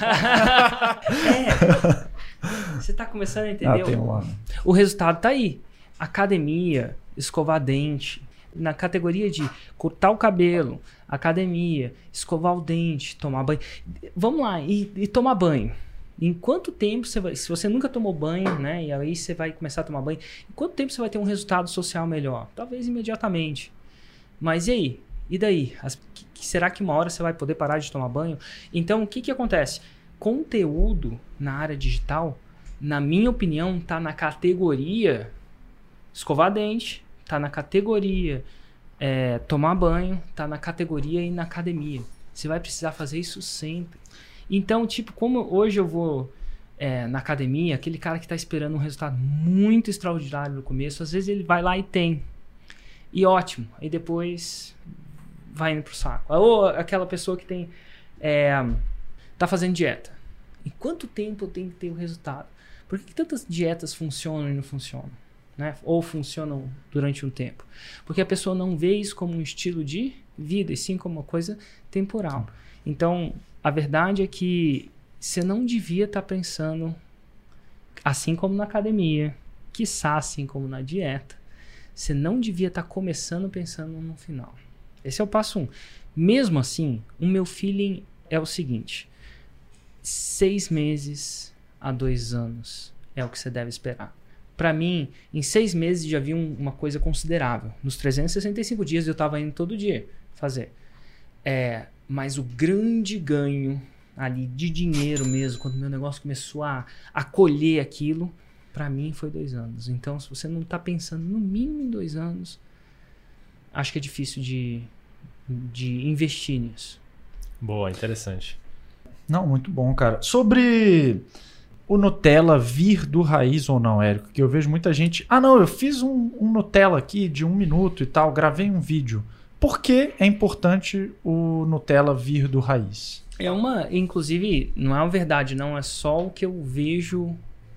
Você tá começando a entender? Ah, tem um ano. O resultado tá aí. Academia, escovar dente. Na categoria de cortar o cabelo, academia, escovar o dente, tomar banho. Vamos lá, e, e tomar banho. Em quanto tempo você vai. Se você nunca tomou banho, né? E aí você vai começar a tomar banho. Em quanto tempo você vai ter um resultado social melhor? Talvez imediatamente. Mas e aí? E daí? As, que, será que uma hora você vai poder parar de tomar banho? Então, o que, que acontece? Conteúdo na área digital, na minha opinião, está na categoria escovar dente, está na categoria é, tomar banho, está na categoria ir na academia. Você vai precisar fazer isso sempre. Então, tipo, como hoje eu vou é, na academia, aquele cara que está esperando um resultado muito extraordinário no começo, às vezes ele vai lá e tem. E ótimo. Aí depois vai indo pro saco. Ou aquela pessoa que tem. É, tá fazendo dieta. Em quanto tempo eu tenho que ter o resultado? Por que, que tantas dietas funcionam e não funcionam? Né? Ou funcionam durante um tempo? Porque a pessoa não vê isso como um estilo de vida, e sim como uma coisa temporal. Então, a verdade é que você não devia estar tá pensando assim como na academia, quiçá assim como na dieta. Você não devia estar tá começando pensando no final. Esse é o passo um. Mesmo assim, o meu feeling é o seguinte: seis meses a dois anos é o que você deve esperar. Para mim, em seis meses já vi um, uma coisa considerável. Nos 365 dias eu estava indo todo dia fazer. É, mas o grande ganho ali de dinheiro mesmo, quando meu negócio começou a, a colher aquilo, para mim foi dois anos. Então, se você não está pensando no mínimo em dois anos, acho que é difícil de, de investir nisso. Boa, interessante. Não, muito bom, cara. Sobre o Nutella vir do raiz ou não, Érico, que eu vejo muita gente. Ah, não, eu fiz um, um Nutella aqui de um minuto e tal, gravei um vídeo. Por que é importante o Nutella vir do raiz? É uma, inclusive, não é uma verdade, não, é só o que eu vejo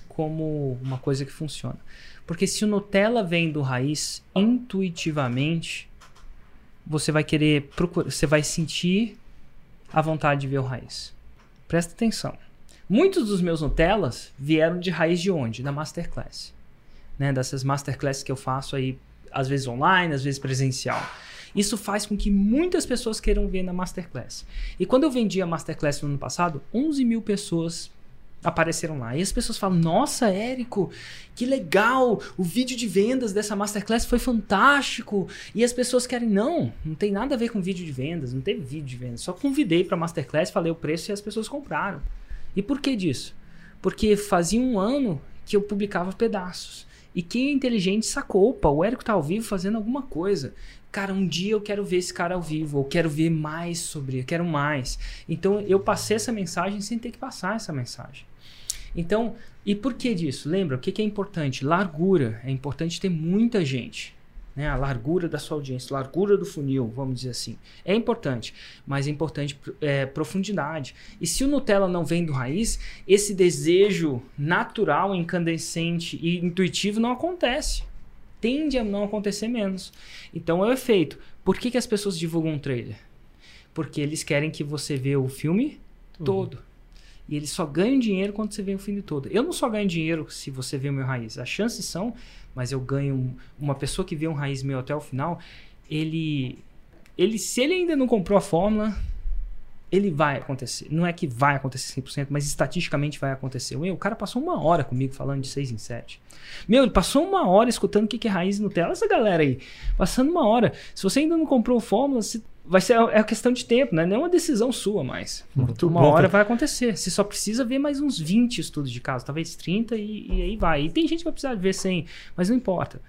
como uma coisa que funciona. Porque se o Nutella vem do raiz intuitivamente, você vai querer procurar, você vai sentir a vontade de ver o raiz. Presta atenção. Muitos dos meus Nutellas vieram de raiz de onde? Da Masterclass. Né? Dessas Masterclasses que eu faço aí, às vezes online, às vezes presencial. Isso faz com que muitas pessoas queiram ver na Masterclass. E quando eu vendi a Masterclass no ano passado, 11 mil pessoas apareceram lá. E as pessoas falam: Nossa, Érico, que legal! O vídeo de vendas dessa masterclass foi fantástico. E as pessoas querem: Não, não tem nada a ver com vídeo de vendas, não teve vídeo de vendas. Só convidei para masterclass, falei o preço e as pessoas compraram. E por que disso? Porque fazia um ano que eu publicava pedaços. E quem é inteligente sacou: opa, o Érico tá ao vivo fazendo alguma coisa cara, um dia eu quero ver esse cara ao vivo, eu quero ver mais sobre, eu quero mais. Então eu passei essa mensagem sem ter que passar essa mensagem. Então, e por que disso? Lembra, o que, que é importante? Largura. É importante ter muita gente. Né? A largura da sua audiência, largura do funil, vamos dizer assim. É importante, mas é importante é, profundidade. E se o Nutella não vem do raiz, esse desejo natural, incandescente e intuitivo não acontece. tende a não acontecer menos. Então é o efeito. Por que, que as pessoas divulgam um trailer? Porque eles querem que você vê o filme todo. E eles só ganham dinheiro quando você vê o filme todo. Eu não só ganho dinheiro se você vê o meu raiz. As chances são, mas eu ganho. Uma pessoa que vê um raiz meu até o final, ele. ele se ele ainda não comprou a fórmula, ele vai acontecer. Não é que vai acontecer 100%, mas estatisticamente vai acontecer. Meu, o cara passou uma hora comigo falando de 6 em 7. Meu, ele passou uma hora escutando o que é raiz Nutella. Essa galera aí, passando uma hora. Se você ainda não comprou fórmula, se vai ser é questão de tempo, né? Não é uma decisão sua mais. Muito uma bom. hora vai acontecer. Você só precisa ver mais uns 20 estudos de caso, talvez 30 e, e aí vai. E tem gente que vai precisar ver 100, mas não importa.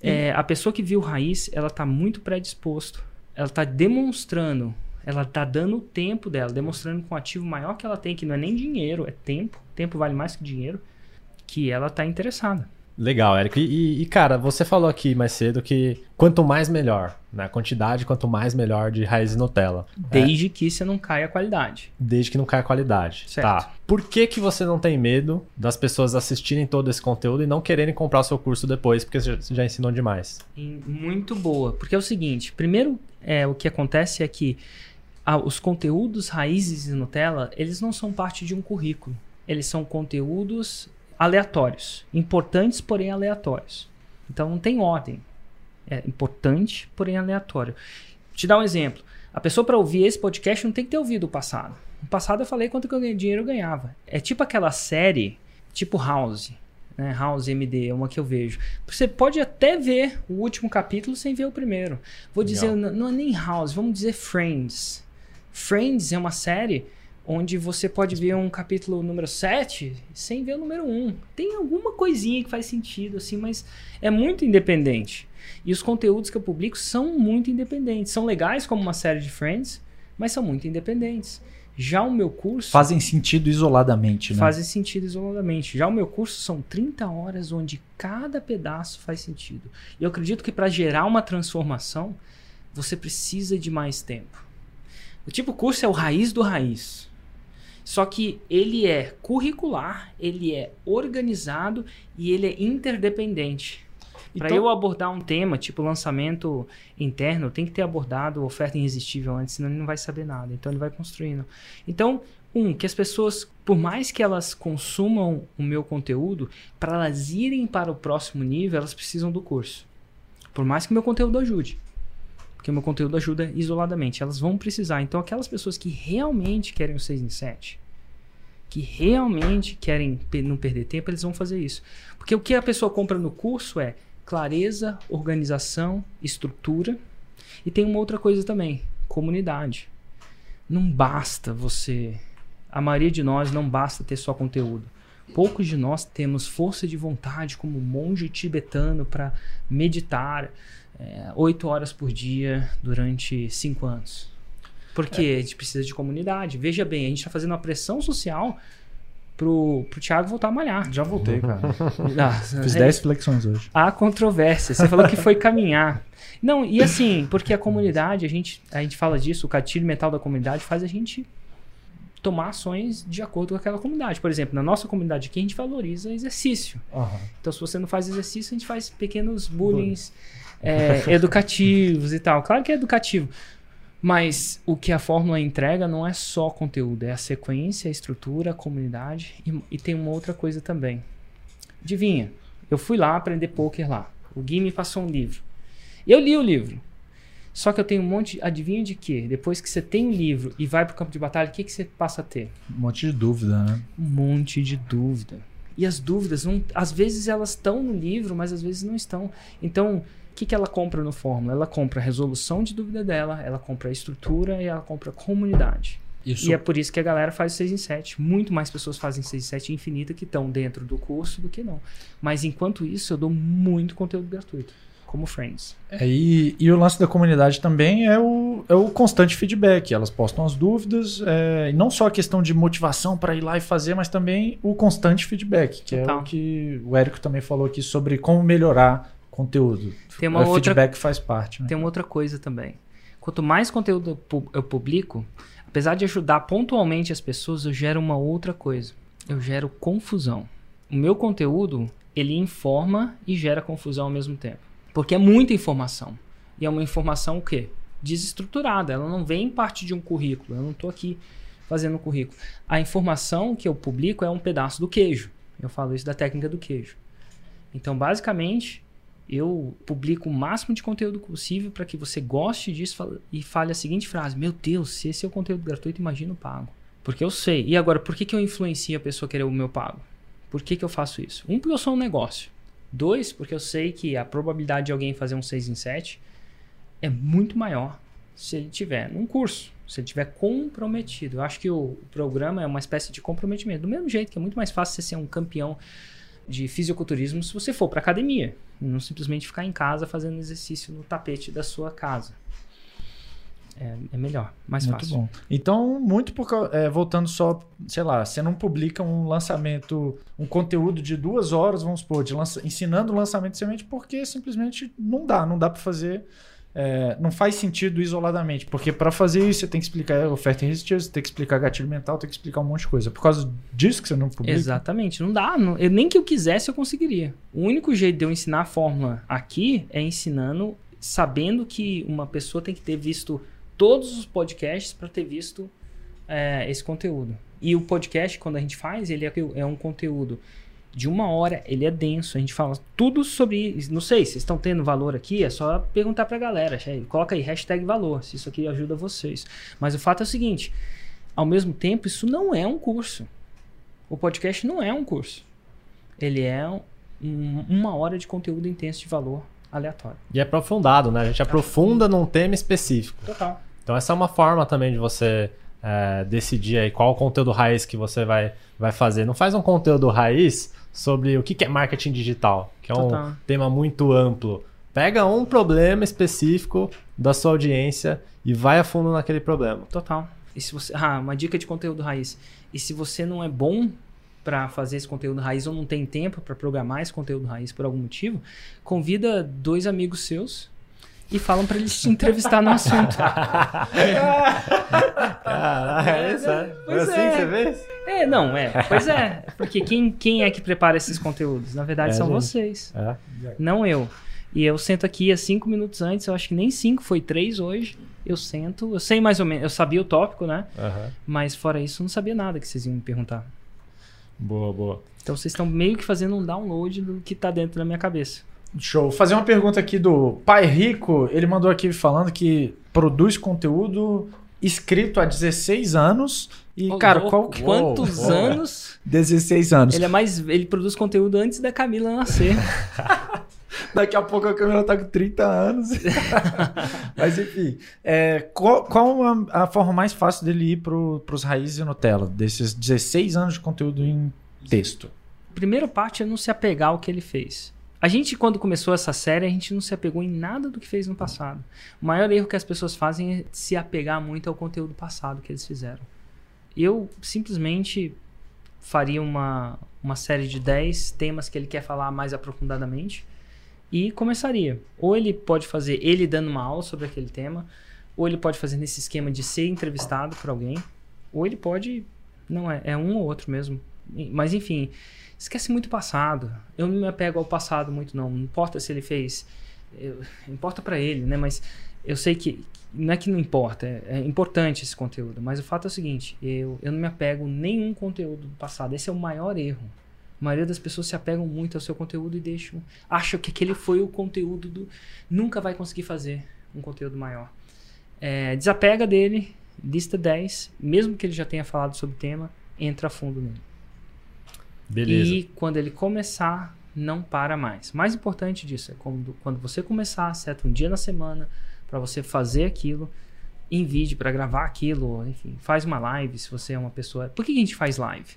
É, a pessoa que viu raiz, ela tá muito predisposto. Ela tá demonstrando, ela tá dando o tempo dela, demonstrando com o ativo maior que ela tem, que não é nem dinheiro, é tempo. Tempo vale mais que dinheiro, que ela tá interessada. Legal, Érico. E, e- e, cara, você falou aqui mais cedo que quanto mais melhor, né? Quantidade, quanto mais melhor de raiz Nutella. Desde que você não caia a qualidade. Desde que não caia a qualidade. Certo. Tá. Por que, que você não tem medo das pessoas assistirem todo esse conteúdo e não quererem comprar o seu curso depois, porque você já- ensinou demais? E muito boa. Porque é o seguinte: primeiro, é, o que acontece é que ah, os conteúdos raízes de Nutella, eles não são parte de um currículo. Eles são conteúdos aleatórios. Importantes, porém aleatórios. Então não tem ordem. É importante, porém aleatório. Te dar um exemplo. A pessoa para ouvir esse podcast não tem que ter ouvido o passado. No passado eu falei quanto que eu dinheiro eu ganhava. É tipo aquela série, tipo House. Né? House MD é uma que eu vejo. Você pode até ver o último capítulo sem ver o primeiro. Vou dizer, Legal. n- não é nem House, vamos dizer Friends. Friends é uma série onde você pode ver um capítulo número 7 sem ver o número 1. Tem alguma coisinha que faz sentido, assim, mas é muito independente. E os conteúdos que eu publico são muito independentes. São legais como uma série de Friends, mas são muito independentes. Já o meu curso Fazem sentido isoladamente, né? fazem sentido isoladamente. Já o meu curso são 30 horas onde cada pedaço faz sentido. E eu acredito que para gerar uma transformação, você precisa de mais tempo. O tipo curso é o raiz do raiz. Só que ele é curricular, ele é organizado e ele é interdependente. Para Então- eu abordar um tema, tipo lançamento interno, tenho que ter abordado oferta irresistível antes, senão ele não vai saber nada. Então ele vai construindo. Então, um, que as pessoas, por mais que elas consumam o meu conteúdo, para elas irem para o próximo nível, elas precisam do curso. Por mais que o meu conteúdo ajude. Porque o meu conteúdo ajuda isoladamente. Elas vão precisar. Então, aquelas pessoas que realmente querem o 6 em 7, que realmente querem não perder tempo, eles vão fazer isso. Porque o que a pessoa compra no curso é clareza, organização, estrutura. E tem uma outra coisa também: comunidade. Não basta você. A maioria de nós não basta ter só conteúdo. Poucos de nós temos força de vontade como monge tibetano para meditar é, oito horas por dia durante cinco anos. Porque a gente precisa de comunidade. Veja bem, a gente está fazendo uma pressão social pro, pro Thiago voltar a malhar. Já voltei, cara. Ah, Fiz é- 10 flexões hoje. Há controvérsia. Você falou que foi caminhar. Não, e assim, porque a comunidade, a gente, a gente fala disso, o gatilho mental da comunidade faz a gente tomar ações de acordo com aquela comunidade. Por exemplo, na nossa comunidade aqui, a gente valoriza exercício. Então, se você não faz exercício, a gente faz pequenos bullying educativos e tal. Claro que é educativo. Mas o que a fórmula entrega não é só conteúdo, é a sequência, a estrutura, a comunidade e, e tem uma outra coisa também. Adivinha? Eu fui lá aprender poker lá. O Gui me passou um livro. Eu li o livro. Só que eu tenho um monte. Adivinha de quê? Depois que você tem o livro e vai pro campo de batalha, o que, que você passa a ter? Um monte de dúvida, né? um monte de dúvida. E as dúvidas, não, às vezes elas estão no livro, mas às vezes não estão. Então, o que, que ela compra no Fórmula? Ela compra a resolução de dúvida dela, ela compra a estrutura e ela compra a comunidade. Isso. E é por isso que a galera faz 6 em 7. Muito mais pessoas fazem 6 em 7 infinita que estão dentro do curso do que não. Mas enquanto isso, eu dou muito conteúdo gratuito, como Friends. É, e, e o lance da comunidade também é o, é o constante feedback. Elas postam as dúvidas, é, e não só a questão de motivação para ir lá e fazer, mas também o constante feedback, que é o que o Érico também falou aqui sobre como melhorar conteúdo. Tem uma o outra- feedback faz parte. Né? Tem uma outra coisa também. Quanto mais conteúdo eu publico, apesar de ajudar pontualmente as pessoas, eu gero uma outra coisa. Eu gero confusão. O meu conteúdo, ele informa e gera confusão ao mesmo tempo. Porque é muita informação. E é uma informação o quê? Desestruturada. Ela não vem parte de um currículo. Eu não estou aqui fazendo um currículo. A informação que eu publico é um pedaço do queijo. Eu falo isso da técnica do queijo. Então, basicamente, eu publico o máximo de conteúdo possível para que você goste disso e fale a seguinte frase: Meu Deus, se esse é o conteúdo gratuito, imagina o pago. Porque eu sei. E agora, por que, que eu influencio a pessoa querer o meu pago? Por que, que eu faço isso? Um, porque eu sou um negócio. Dois, porque eu sei que a probabilidade de alguém fazer um 6 em 7 é muito maior se ele tiver num curso, se ele tiver comprometido. Eu acho que o programa é uma espécie de comprometimento. Do mesmo jeito que é muito mais fácil você ser um campeão de fisiculturismo se você for para academia, não simplesmente ficar em casa fazendo exercício no tapete da sua casa. É, é melhor, mais muito fácil. Bom. Então, muito por é, voltando só, sei lá, você não publica um lançamento, um conteúdo de duas horas, vamos supor, de lança, ensinando o lançamento de semente, porque simplesmente não dá, não dá para fazer é, não faz sentido isoladamente, porque para fazer isso você tem que explicar oferta irresistível, você tem que explicar gatilho mental, tem que explicar um monte de coisa. Por causa disso que você não publica? Exatamente, não dá. Não, eu, nem que eu quisesse eu conseguiria. O único jeito de eu ensinar a fórmula aqui é ensinando, sabendo que uma pessoa tem que ter visto todos os podcasts para ter visto é, esse conteúdo. E o podcast, quando a gente faz, ele é, é um conteúdo de uma hora, ele é denso. A gente fala tudo sobre. Não sei, vocês estão tendo valor aqui? É só perguntar pra galera. Coloca aí, hashtag valor, se isso aqui ajuda vocês. Mas o fato é o seguinte: ao mesmo tempo, isso não é um curso. O podcast não é um curso. Ele é um, uma hora de conteúdo intenso de valor aleatório. E é aprofundado, né? A gente aprofunda num tema específico. Total. Então essa é uma forma também de você é, decidir aí qual o conteúdo raiz que você vai, vai fazer. Não faz um conteúdo raiz sobre o que é marketing digital, que é um Total. tema muito amplo. Pega um problema específico da sua audiência e vai a fundo naquele problema. Total. E se você, ah, uma dica de conteúdo raiz. E se você não é bom para fazer esse conteúdo raiz ou não tem tempo para programar esse conteúdo raiz por algum motivo, convida dois amigos seus e falam para eles te entrevistar no assunto. Caralho, é isso, é? Pois assim é. que você fez? É, não, é. Pois é. Porque quem, quem é que prepara esses conteúdos? Na verdade, é, são gente. vocês. É. Não eu. E eu sento aqui há cinco minutos antes, eu acho que nem cinco, foi três hoje. Eu sento, eu sei mais ou menos, eu sabia o tópico, né? Uhum. Mas fora isso, eu não sabia nada que vocês iam me perguntar. Boa, boa. Então vocês estão meio que fazendo um download do que tá dentro da minha cabeça. Show. Vou fazer uma pergunta aqui do Pai Rico. Ele mandou aqui falando que produz conteúdo escrito há 16 anos. E, oh, cara, qual que... Quantos oh, anos? 16 anos. Ele é mais. Ele produz conteúdo antes da Camila nascer. Daqui a pouco a Camila tá com 30 anos. Mas enfim. É, qual, qual a, a, forma mais fácil dele ir pro, pros raízes e Nutella? Desses 16 anos de conteúdo em texto. Primeira parte é não se apegar ao que ele fez. A gente, quando começou essa série, a gente não se apegou em nada do que fez no passado. O maior erro que as pessoas fazem é se apegar muito ao conteúdo passado que eles fizeram. Eu simplesmente faria uma, uma série de 10 temas que ele quer falar mais aprofundadamente e começaria. Ou ele pode fazer ele dando uma aula sobre aquele tema, ou ele pode fazer nesse esquema de ser entrevistado por alguém, ou ele pode. Não é, é um ou outro mesmo. Mas enfim, esquece muito o passado. Eu não me apego ao passado muito, não. Não importa se ele fez. Eu, importa para ele, né? Mas eu sei que. Não é que não importa, é, é, importante esse conteúdo. Mas o fato é o seguinte: eu, eu não me apego a nenhum conteúdo do passado. Esse é o maior erro. A maioria das pessoas se apegam muito ao seu conteúdo e deixam. acham que aquele foi o conteúdo do. Nunca vai conseguir fazer um conteúdo maior. É, desapega dele, lista 10, mesmo que ele já tenha falado sobre o tema, entra a fundo nele. Beleza. E quando ele começar, não para mais. Mais importante disso é quando, quando você começar, seta um dia na semana para você fazer aquilo em vídeo, para gravar aquilo, enfim, faz uma live se você é uma pessoa. Por que a gente faz live?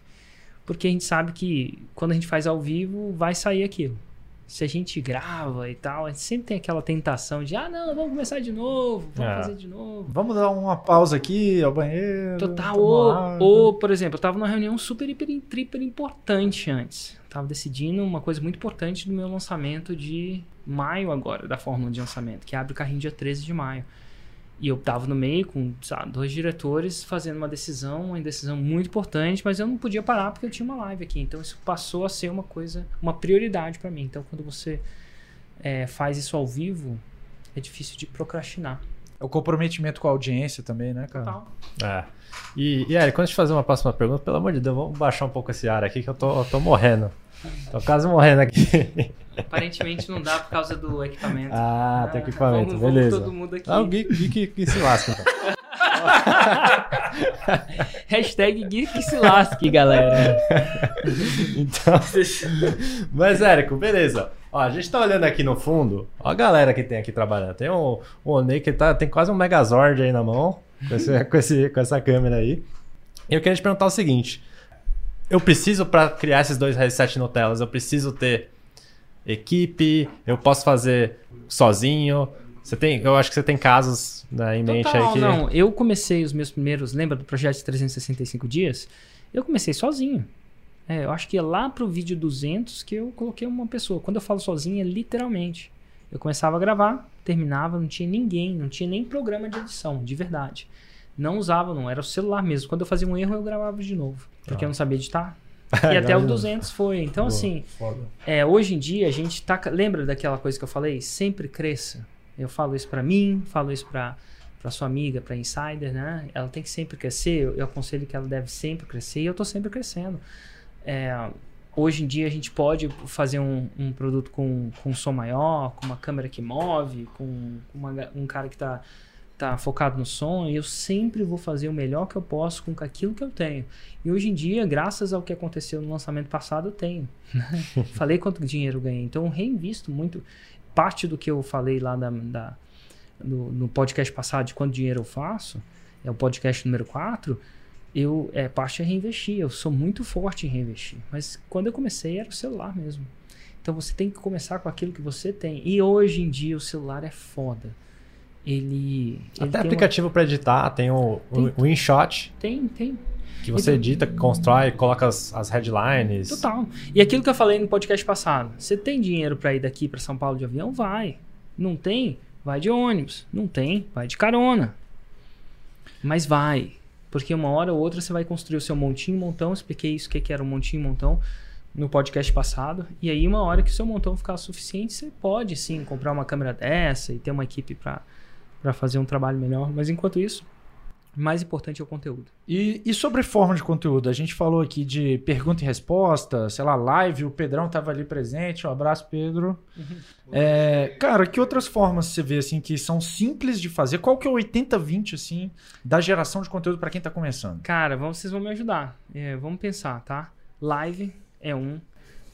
Porque a gente sabe que quando a gente faz ao vivo, vai sair aquilo se a gente grava e tal, a gente sempre tem aquela tentação de, ah, não, vamos começar de novo, vamos é. fazer de novo. Vamos dar uma pausa aqui ao banheiro. Total. Ou, ou, por exemplo, eu tava numa reunião super, hiper, hiper importante antes. Eu tava decidindo uma coisa muito importante do meu lançamento de maio agora, da fórmula de lançamento, que abre o carrinho dia 13 de maio. E eu tava no meio com sabe, dois diretores fazendo uma decisão, uma decisão muito importante, mas eu não podia parar porque eu tinha uma live aqui. Então isso passou a ser uma coisa, uma prioridade para mim. Então quando você é, faz isso ao vivo, é difícil de procrastinar. É o comprometimento com a audiência também, né, cara? Total. É. E, e Eric, quando a gente fazer uma próxima pergunta, pelo amor de Deus, vamos baixar um pouco esse ar aqui que eu tô, eu tô morrendo. Tô quase morrendo aqui. Aparentemente não dá por causa do equipamento. Ah, tem equipamento, vamos, vamos beleza. todo mundo aqui. Ah, o Gui, Gui que, se lasca, então. Hashtag Gui que se lasque, galera. Então, mas, Érico, beleza. Ó, a gente tá olhando aqui no fundo, ó a galera que tem aqui trabalhando. Tem o, o Onei que tá, tem quase um Megazord aí na mão, com, esse, com, esse, com essa câmera aí. E eu queria te perguntar o seguinte: eu preciso, para criar esses dois headset Nutellas, eu preciso ter equipe, eu posso fazer sozinho. Você tem, eu acho que você tem casos né, em mente Total, aí que. não. Eu comecei os meus primeiros, lembra do projeto de 365 dias? Eu comecei sozinho. É, eu acho que é lá pro vídeo 200 que eu coloquei uma pessoa. Quando eu falo sozinho, é literalmente. Eu começava a gravar, terminava, não tinha ninguém, não tinha nem programa de edição, de verdade. Não usava, não, era o celular mesmo. Quando eu fazia um erro, eu gravava de novo, porque eu não sabia editar. E até o 200 foi. Então, Boa, assim, é, hoje em dia a gente tá. Lembra daquela coisa que eu falei? Sempre cresça. Eu falo isso pra mim, falo isso pra, pra sua amiga, pra insider, né? Ela tem que sempre crescer. Eu, eu aconselho que ela deve sempre crescer e eu tô sempre crescendo. É, hoje em dia a gente pode fazer um, um produto com, com som maior, com uma câmera que move, com uma- um cara que tá, tá focado no som, e eu sempre vou fazer o melhor que eu posso com aquilo que eu tenho. E hoje em dia, graças ao que aconteceu no lançamento passado, eu tenho. né? falei quanto dinheiro eu ganhei, então eu reinvisto muito. Parte do que eu falei lá da, da- no, no podcast passado de quanto dinheiro eu faço, é o podcast número 4, eu é parte é reinvestir. Eu sou muito forte em reinvestir. Mas quando eu comecei era o celular mesmo. Então você tem que começar com aquilo que você tem. E hoje em dia o celular é foda. Ele. Até aplicativo pra editar, tem o, Tem. o InShot, Uma... Tem, tem. que você edita, constrói, coloca as, as headlines. Total. E aquilo que eu falei no podcast passado. Você tem dinheiro para ir daqui para São Paulo de avião? Vai. Não tem? Vai de ônibus. Não tem? Vai de carona. Mas vai. Porque uma hora ou outra você vai construir o seu montinho montão. Expliquei isso, o que que era um montinho montão no podcast passado. E aí, uma hora que o seu montão ficar suficiente, você pode sim comprar uma câmera dessa e ter uma equipe para fazer um trabalho melhor. Mas enquanto isso, o mais importante é o conteúdo. E, e sobre forma de conteúdo? A gente falou aqui de pergunta e resposta, sei lá, live, o Pedrão tava ali presente. Um abraço, Pedro. É, cara, que outras formas você vê assim que são simples de fazer? Qual que é o 80-20 assim da geração de conteúdo para quem tá começando? Cara, vamos, vocês vão me ajudar. É, vamos pensar, tá? Live é um,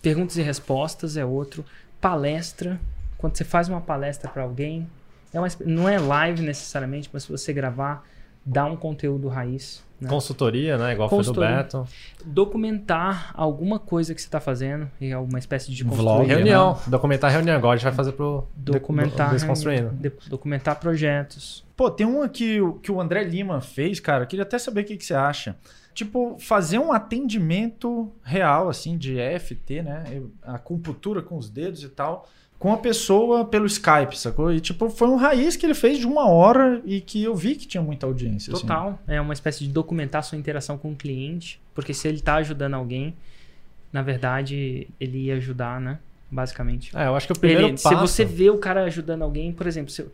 perguntas e respostas é outro, palestra. Quando você faz uma palestra para alguém, é uma, não é live necessariamente, mas se você gravar, dá um conteúdo raiz. né? Consultoria, né? Igual Consultoria. foi do Beto. Documentar alguma coisa que você está fazendo, e é uma espécie de vlog, né? Reunião. Documentar reunião. Agora a gente vai fazer pro Documentar, do- Desconstruindo. de- documentar projetos. Pô, tem um aqui o- que o André Lima fez, cara. eu Queria até saber o que, que você acha. Tipo, fazer um atendimento real, assim, de EFT, né? A acupuntura com os dedos e tal, com a pessoa pelo Skype, sacou? E, tipo, foi um raiz que ele fez de uma hora e que eu vi que tinha muita audiência. assim. Total. É uma espécie de documentar sua interação com o cliente. Porque se ele está ajudando alguém, na verdade, ele ia ajudar, né? Basicamente. É, eu acho que o primeiro Ele- passo... Se você vê o cara ajudando alguém, por exemplo, se,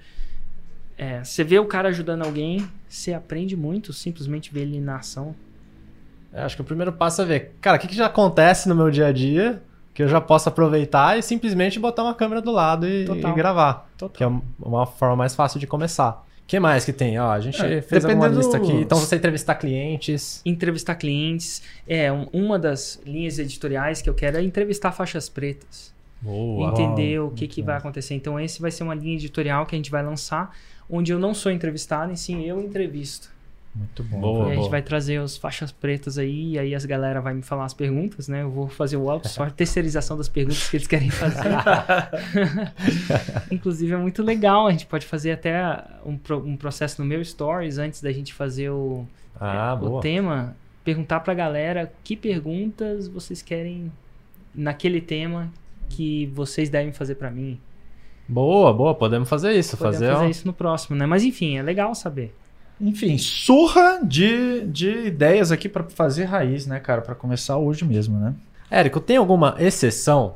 é, você vê o cara ajudando alguém, você aprende muito, simplesmente ver ele na ação. Eu acho que o primeiro passo é ver, cara, o que, que já acontece no meu dia a dia que eu já posso aproveitar e simplesmente botar uma câmera do lado e, e gravar. Total. Que é um- uma forma mais fácil de começar. O que mais que tem? Ó, a gente É, fez alguma dependendo- lista aqui. Então, você entrevistar clientes. Entrevistar clientes. É, um- uma das linhas editoriais que eu quero é entrevistar faixas pretas. Boa. entender o que, que vai acontecer. Então, esse vai ser uma linha editorial que a gente vai lançar, onde eu não sou entrevistado, e sim eu entrevisto. Muito bom. Boa. e a gente boa. vai trazer as faixas pretas aí, e aí as galera vai me falar as perguntas, né? Eu vou fazer o outsourcing, terceirização das perguntas que eles querem fazer. Inclusive é muito legal, a gente pode fazer até um, um processo no meu Stories antes da gente fazer o, Ah, o boa. tema, perguntar pra galera que perguntas vocês querem naquele tema que vocês devem fazer pra mim. Boa, boa, podemos fazer isso. Podemos fazer, fazer um- isso no próximo, né? Mas enfim, é legal saber. Enfim, surra de, de ideias aqui pra fazer raiz, né, cara? Pra começar hoje mesmo, né? Érico, tem alguma exceção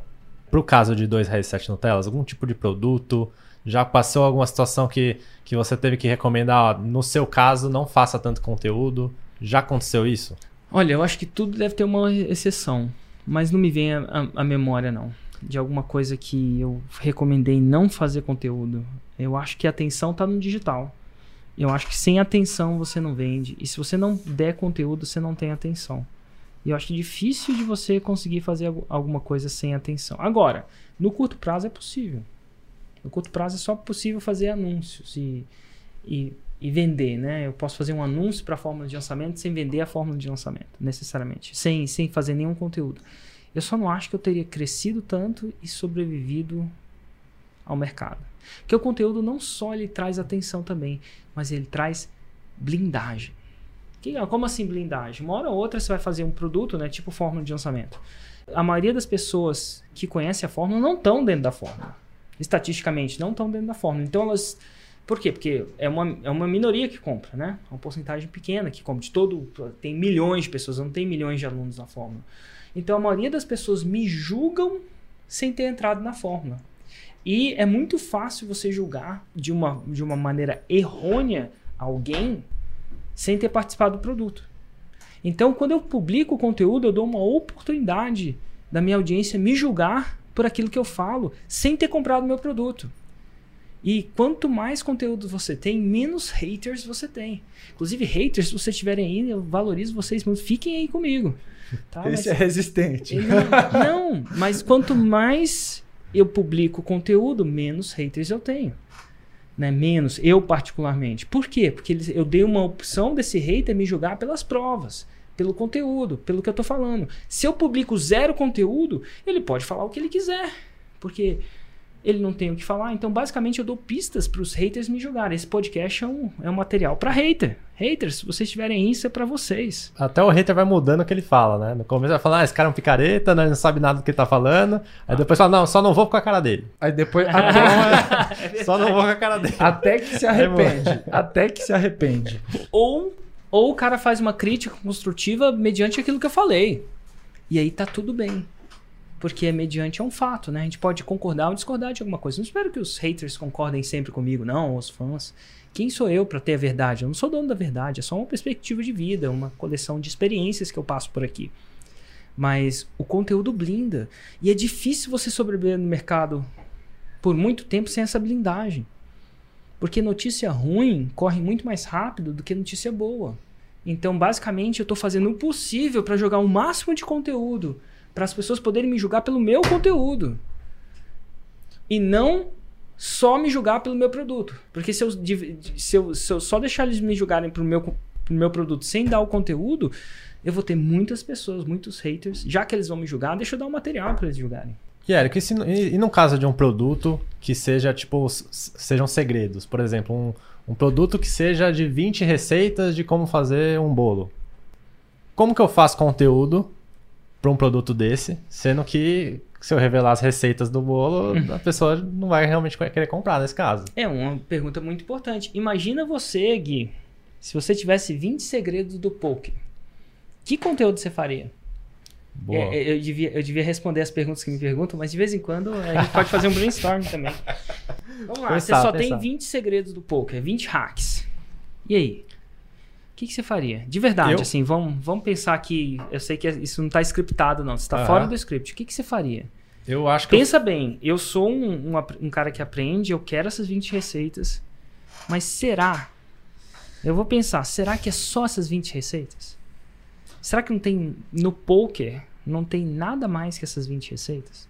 pro caso de dois Raiz 7 Nutellas? Algum tipo de produto? Já passou alguma situação que, que você teve que recomendar? Ó, no seu caso, não faça tanto conteúdo. Já aconteceu isso? Olha, eu acho que tudo deve ter uma exceção, mas não me vem a, a- a memória, não. De alguma coisa que eu recomendei não fazer conteúdo. Eu acho que a atenção tá no digital. Eu acho que sem atenção você não vende. E se você não der conteúdo, você não tem atenção. E eu acho difícil de você conseguir fazer algu- alguma coisa sem atenção. Agora, no curto prazo é possível. No curto prazo é só possível fazer anúncios e, e, e vender, né? Eu posso fazer um anúncio para a fórmula de lançamento sem vender a fórmula de lançamento, necessariamente. Sem, sem fazer nenhum conteúdo. Eu só não acho que eu teria crescido tanto e sobrevivido ao mercado. Porque o conteúdo não só ele traz atenção também, mas ele traz blindagem. Que- como assim blindagem? Uma hora ou outra você vai fazer um produto, né, tipo fórmula de lançamento. A maioria das pessoas que conhecem a fórmula não estão dentro da fórmula. Estatisticamente, não estão dentro da fórmula. Então elas. Por quê? Porque é uma, é uma minoria que compra, né? É uma porcentagem pequena que compra. De todo. Tem milhões de pessoas, não tem milhões de alunos na fórmula. Então a maioria das pessoas me julgam sem ter entrado na fórmula. E é muito fácil você julgar de uma, de uma maneira errônea alguém sem ter participado do produto. Então, quando eu publico o conteúdo, eu dou uma oportunidade da minha audiência me julgar por aquilo que eu falo, sem ter comprado meu produto. E quanto mais conteúdo você tem, menos haters você tem. Inclusive, haters, se vocês estiverem aí, eu valorizo vocês muito. Fiquem aí comigo. Tá? Esse Mas- é resistente. não, mas quanto mais eu publico conteúdo, menos haters eu tenho. Né? Menos, eu particularmente. Por quê? Porque eles- eu dei uma opção desse hater me julgar pelas provas, pelo conteúdo, pelo que eu tô falando. Se eu publico zero conteúdo, ele pode falar o que ele quiser. Porque ele não tem o que falar. Então, basicamente, eu dou pistas para os haters me julgarem. Esse podcast é um, é um material para hater. Haters, se vocês tiverem isso, é para vocês. Até o hater vai mudando o que ele fala, né? No começo vai falar, ah, esse cara é um picareta, né? não sabe nada do que ele tá falando. Aí depois fala, não, só não vou com a cara dele. Aí depois, até, Só não vou com a cara dele. até que se arrepende. Até que se arrepende. Ou, ou o cara faz uma crítica construtiva mediante aquilo que eu falei. E aí tá tudo bem. Porque mediante é um fato, né? A gente pode concordar ou discordar de alguma coisa. Não espero que os haters concordem sempre comigo, não, os fãs. Quem sou eu para ter a verdade? Eu não sou dono da verdade, é só uma perspectiva de vida, uma coleção de experiências que eu passo por aqui. Mas o conteúdo blinda. E é difícil você sobreviver no mercado por muito tempo sem essa blindagem. Porque notícia ruim corre muito mais rápido do que notícia boa. Então, basicamente, eu estou fazendo o possível para jogar o máximo de conteúdo para as pessoas poderem me julgar pelo meu conteúdo. E não só me julgar pelo meu produto. Porque se eu, se eu, se eu só deixar eles me julgarem pro meu, pro meu produto sem dar o conteúdo, eu vou ter muitas pessoas, muitos haters. Já que eles vão me julgar, deixa eu dar o material para eles julgarem. E, Érico, e, se, e, e no caso de um produto que seja, tipo, sejam segredos? Por exemplo, um, um produto que seja de 20 receitas de como fazer um bolo. Como que eu faço conteúdo para um produto desse, sendo que se eu revelar as receitas do bolo, a pessoa não vai realmente querer comprar nesse caso. É uma pergunta muito importante. Imagina você, Gui, se você tivesse 20 segredos do poker. Que conteúdo você faria? É, é, eu, devia, eu devia responder as perguntas que me perguntam, mas de vez em quando a gente pode fazer um brainstorm também. Vamos lá, você Pensar, só pensar. tem 20 segredos do poker, 20 hacks. E aí? O que, que você faria? De verdade, Eu? assim, vamos, vamos pensar que. Eu sei que isso não está scriptado, não. Você está Aham. fora do script. O que, que você faria? Eu acho que eu- Pensa bem, eu sou um, um um cara que aprende, eu quero essas 20 receitas, mas será? Eu vou pensar, será que é só essas 20 receitas? Será que não tem no poker, não tem nada mais que essas 20 receitas?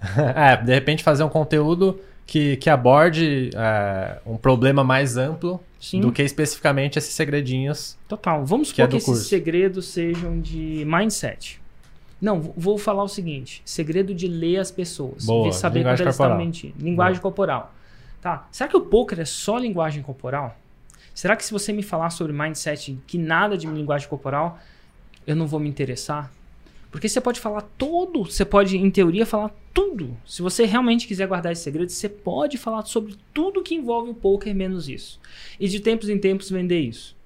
é, de repente fazer um conteúdo que, que aborde é, um problema mais amplo Sim. do que especificamente esses segredinhos. Total. Vamos Que é supor que, esses curso. segredos sejam de mindset. Não, vou falar o seguinte: segredo de ler as pessoas. Boa, ver saber quando eles estão mentindo. Linguagem corporal. Tá. Será que o poker é só linguagem corporal? Será que se você me falar sobre mindset que nada de linguagem corporal, eu não vou me interessar? Porque você pode falar todo, você pode, em teoria, falar tudo. Se você realmente quiser guardar esse segredo, você pode falar sobre tudo que envolve o poker, menos isso. E de tempos em tempos vender isso.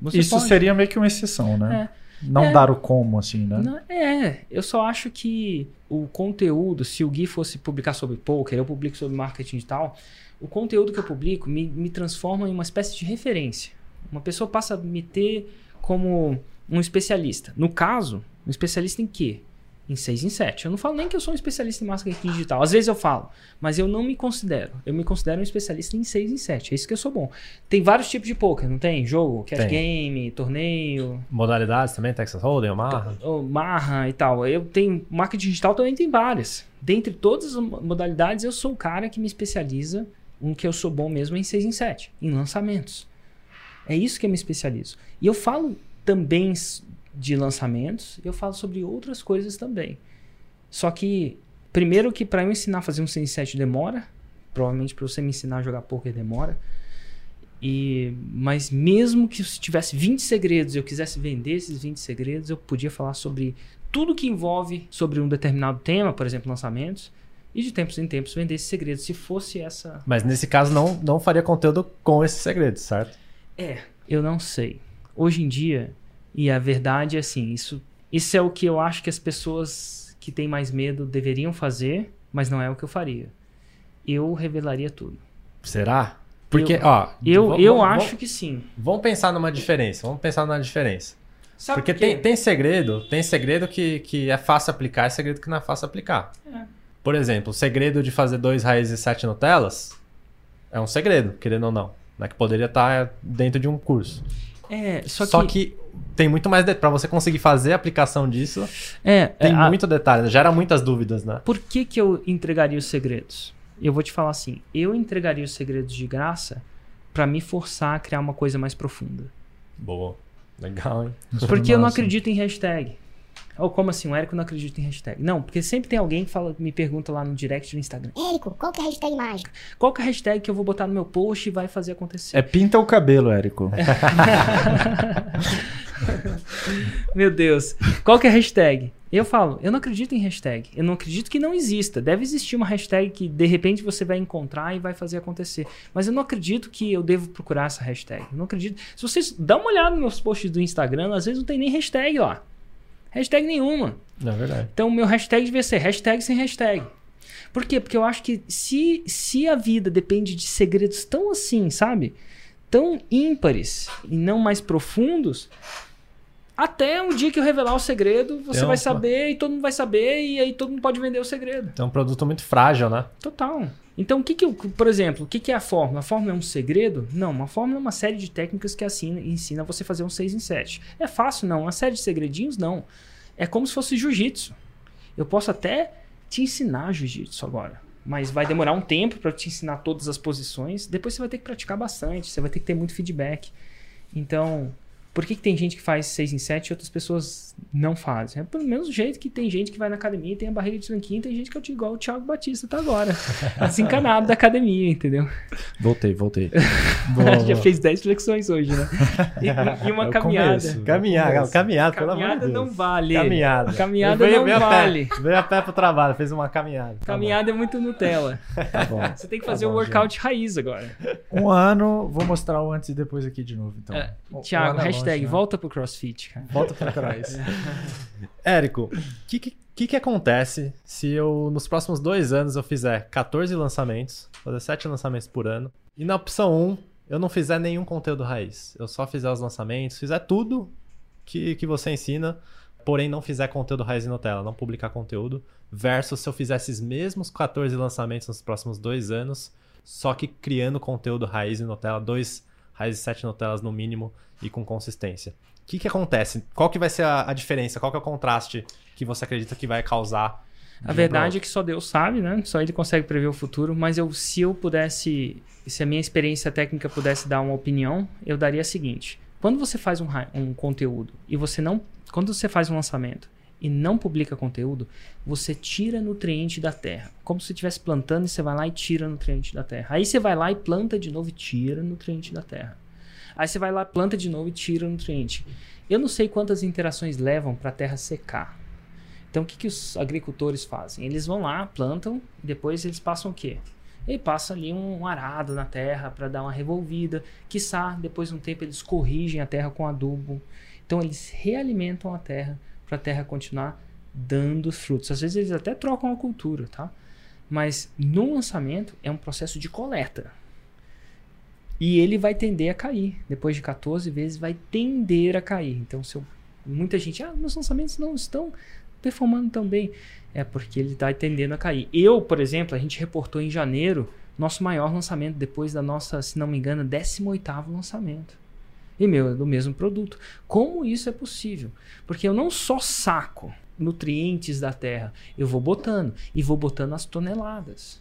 Você Isso pode. seria meio que uma exceção, né? Não É. dar o como, assim, né? Não, é, eu só acho que o conteúdo, se o Gui fosse publicar sobre poker, eu publico sobre marketing digital, o conteúdo que eu publico me, me transforma em uma espécie de referência. Uma pessoa passa a me ter como um especialista. No caso, um especialista em quê? Em 6 em 7. Eu não falo nem que eu sou um especialista em marketing digital. Às vezes eu falo, mas eu não me considero. Eu me considero um especialista em 6 em 7. É isso que eu sou bom. Tem vários tipos de poker, não tem? Jogo, cash Tem. game, torneio, Modalidades também, Texas Hold'em, Omaha. ou Marra e tal. Eu tenho marketing digital também tem várias. Dentre todas as mo- modalidades, eu sou o cara que me especializa no que eu sou bom mesmo em 6 em 7, em lançamentos. É isso que eu me especializo. E eu falo também de lançamentos, eu falo sobre outras coisas também. Só que primeiro que para eu ensinar a fazer um 6 em 7 demora, provavelmente para você me ensinar a jogar poker demora. E, mas mesmo que se tivesse 20 segredos e eu quisesse vender esses 20 segredos, eu podia falar sobre tudo que envolve sobre um determinado tema, por exemplo, lançamentos, e de tempos em tempos vender esses segredos, se fosse essa. Mas nesse caso não, não faria conteúdo com esses segredos, certo? É, eu não sei. Hoje em dia, e a verdade é assim, isso, isso é o que eu acho que as pessoas que têm mais medo deveriam fazer, mas não é o que eu faria. Eu revelaria tudo. Será? Porque, Eu- ó. Eu, vamos- eu vamos- acho que sim. Vamos pensar numa diferença. Vamos pensar numa diferença. Sabe Porque por quê? tem, tem segredo, tem segredo que, que é fácil aplicar e segredo que não é fácil aplicar. É. Por exemplo, o segredo de fazer dois raízes e sete Nutellas é um segredo, querendo ou não. Né? Que poderia estar dentro de um curso. É, só, Só, que, que... tem muito mais detalhe. Pra você conseguir fazer a aplicação disso, é, tem é, a- muito detalhe. Gera muitas dúvidas, né? Por que, que eu entregaria os segredos? Eu vou te falar assim: eu entregaria os segredos de graça pra me forçar a criar uma coisa mais profunda. Boa. Legal, hein? Porque eu não acredito em hashtag. Ou como assim, o Érico não acredita em hashtag? Não, porque sempre tem alguém que fala, me pergunta lá no direct do Instagram: Érico, qual que é a hashtag mágica? qual que é a hashtag que eu vou botar no meu post e vai fazer acontecer? É pinta o cabelo, Érico. Meu Deus. Qual que é a hashtag? Eu falo, eu não acredito em hashtag. Eu não acredito que não exista. Deve existir uma hashtag que de repente você vai encontrar e vai fazer acontecer. Mas eu não acredito que eu devo procurar essa hashtag. Eu não acredito. Se vocês dão uma olhada nos meus posts do Instagram, às vezes não tem nem hashtag lá. Hashtag nenhuma. Não é verdade. Então o meu hashtag devia ser hashtag sem hashtag. Por quê? Porque eu acho que se, se a vida depende de segredos tão assim, sabe? Tão ímpares e não mais profundos, até um dia que eu revelar o segredo, você vai saber e todo mundo vai saber e aí todo mundo pode vender o segredo. É um produto muito frágil, né? Total. Então, o que que por exemplo, o que que é a fórmula? A fórmula é um segredo? Não, uma fórmula é uma série de técnicas que assina, ensina você fazer um 6 em 7. É fácil? Não. Uma série de segredinhos? Não. É como se fosse jiu-jitsu. Eu posso até te ensinar jiu-jitsu agora, mas vai demorar um tempo para te ensinar todas as posições. Depois você vai ter que praticar bastante, você vai ter que ter muito feedback. Então, por que, que tem gente que faz 6 em 7 e outras pessoas não fazem? É pelo mesmo jeito que tem gente que vai na academia e tem a barriga de tanquinho, tem gente que é igual o Thiago Batista tá agora. Desencanado da academia, entendeu? Voltei, voltei. Já fez 10 flexões hoje, né? E, e uma É o caminhada. começo. Caminhada, caminhada, pelo amor de Caminhada Deus. não vale. Caminhada. Caminhada Veio- não veio a pé. vale. Veio a pé pro trabalho, fez uma caminhada. Tá Caminhada é muito Nutella. Tá bom. Você tem que fazer bom, o workout raiz agora. Um ano, vou mostrar o antes e depois aqui de novo, então. É, Um- um Thiago, é hashtag longe, né? volta pro crossfit, cara. Volta pra trás. bom. Érico, o que, que, que que acontece se eu, nos próximos dois anos, eu fizer 14 lançamentos, fazer 7 lançamentos por ano, e na opção 1, eu não fizer nenhum conteúdo raiz. Eu só fizer os lançamentos, fizer tudo que, que você ensina, porém não fizer conteúdo raiz em Nutella, não publicar conteúdo, versus se eu fizer esses mesmos 14 lançamentos nos próximos dois anos, só que criando conteúdo raiz em Nutella, dois e sete Nutellas no mínimo e com consistência. O que, que acontece? Qual que vai ser a, a diferença? Qual que é o contraste que você acredita que vai causar? A verdade é que só Deus sabe, né? Só ele consegue prever o futuro. Mas eu, se eu pudesse, se a minha experiência técnica pudesse dar uma opinião, eu daria a seguinte: quando você faz um, um conteúdo e você não, quando você faz um lançamento e não publica conteúdo, você tira nutriente da terra, como se você estivesse plantando e você vai lá e tira nutriente da terra. Aí você vai lá e planta de novo e tira nutriente da terra. Aí você vai lá, planta de novo e tira nutriente. Eu não sei quantas interações levam para a terra secar. Então, o que, que os agricultores fazem? Eles vão lá, plantam, e depois eles passam o quê? Ele passa ali um arado na terra para dar uma revolvida. Quiçá, depois de um tempo, eles corrigem a terra com adubo. Então, eles realimentam a terra para a terra continuar dando frutos. Às vezes, eles até trocam a cultura, tá? Mas no lançamento é um processo de coleta. E ele vai tender a cair. Depois de 14 vezes, vai tender a cair. Então, se eu, muita gente, ah, meus lançamentos não estão performando tão bem. É porque ele está tendendo a cair. Eu, por exemplo, a gente reportou em janeiro nosso maior lançamento, depois da nossa, se não me engano, 18 lançamento. E meu, é do mesmo produto. Como isso é possível? Porque eu não só saco nutrientes da terra, eu vou botando. E vou botando as toneladas.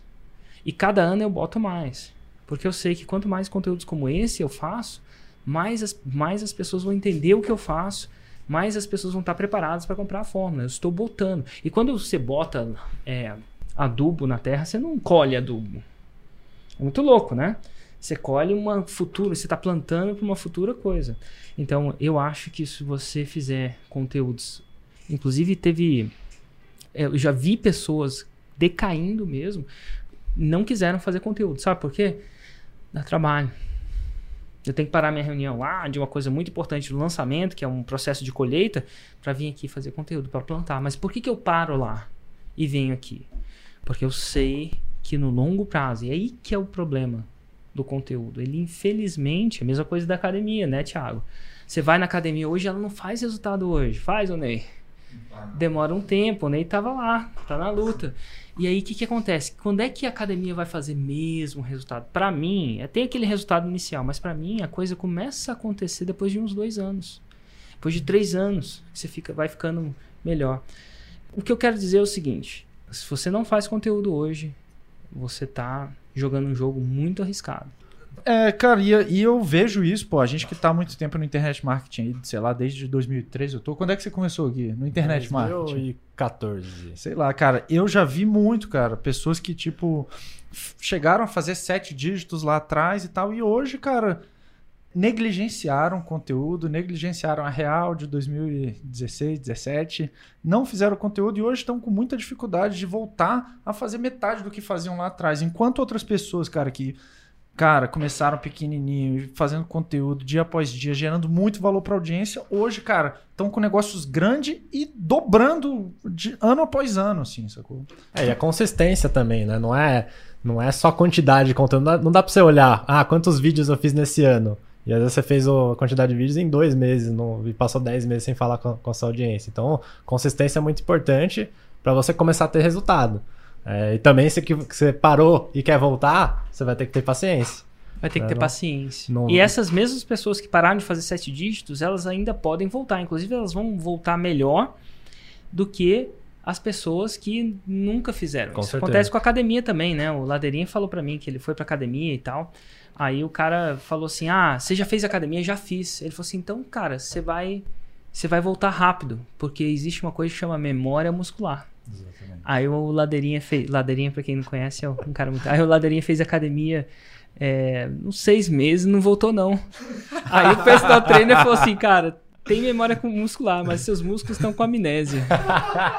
E cada ano eu boto mais. Porque eu sei que quanto mais conteúdos como esse eu faço, mais as, mais as pessoas vão entender o que eu faço mais as pessoas vão estar preparadas para comprar a fórmula. Eu estou botando. E quando você bota é, adubo na terra, você não colhe adubo. É muito louco, né? Você colhe uma futura, você está plantando para uma futura coisa. Então, eu acho que se você fizer conteúdos, inclusive teve, é, eu já vi pessoas decaindo mesmo, não quiseram fazer conteúdo, sabe por quê? Dá trabalho. Eu tenho que parar minha reunião lá de uma coisa muito importante do lançamento, que é um processo de colheita, para vir aqui fazer conteúdo, para plantar. Mas por que, que eu paro lá e venho aqui? Porque eu sei que no longo prazo, e aí que é o problema do conteúdo. Ele, infelizmente, é a mesma coisa da academia, né, Thiago? Você vai na academia hoje, ela não faz resultado hoje. Faz, ô Ney? Demora um tempo, o Ney tava lá, tá na luta. E aí, o que, que acontece? Quando é que a academia vai fazer mesmo resultado? Para mim, é, tem aquele resultado inicial, mas para mim a coisa começa a acontecer depois de uns dois anos. Depois de três anos, você fica, vai ficando melhor. O que eu quero dizer é o seguinte: se você não faz conteúdo hoje, você tá jogando um jogo muito arriscado. É, cara, e, e, eu vejo isso, pô, a gente que tá há muito tempo no internet marketing, sei lá, desde 2013 eu tô. Quando é que você começou aqui no internet 2014. marketing? 2014. Sei lá, cara, eu já vi muito, cara, pessoas que, tipo, chegaram a fazer sete dígitos lá atrás e tal, e hoje, cara, negligenciaram conteúdo, negligenciaram a real de 2016, 17, não fizeram conteúdo e hoje estão com muita dificuldade de voltar a fazer metade do que faziam lá atrás. Enquanto outras pessoas, cara, que cara, começaram pequenininho, fazendo conteúdo dia após dia, gerando muito valor para audiência. Hoje, cara, estão com negócios grandes e dobrando de ano após ano, assim, sacou? É, e a consistência também, né? Não é, não é só quantidade de conteúdo. Não dá, não dá você olhar, ah, quantos vídeos eu fiz nesse ano. E às vezes você fez a quantidade de vídeos em dois meses no, e passou dez meses sem falar com, com a sua audiência. Então, consistência é muito importante para você começar a ter resultado. É, e também se que você parou e quer voltar, você vai ter que ter paciência. Vai ter que ter não, paciência. Não... E essas mesmas pessoas que pararam de fazer sete dígitos, elas ainda podem voltar. Inclusive, elas vão voltar melhor do que as pessoas que nunca fizeram. Com Isso certeza. acontece com a academia também, né? O Ladeirinha falou para mim que ele foi pra academia e tal. Aí o cara falou assim: Ah, você já fez academia? Já fiz. Ele falou assim: Então, cara, você vai, você vai voltar rápido, porque existe uma coisa que chama memória muscular. Exatamente. Aí o Ladeirinha fez. Ladeirinha, pra quem não conhece, é um cara muito. Aí o Ladeirinha fez academia é, uns seis meses, não voltou, não. Aí o personal trainer falou assim, cara. Tem memória muscular, mas seus músculos estão com amnésia.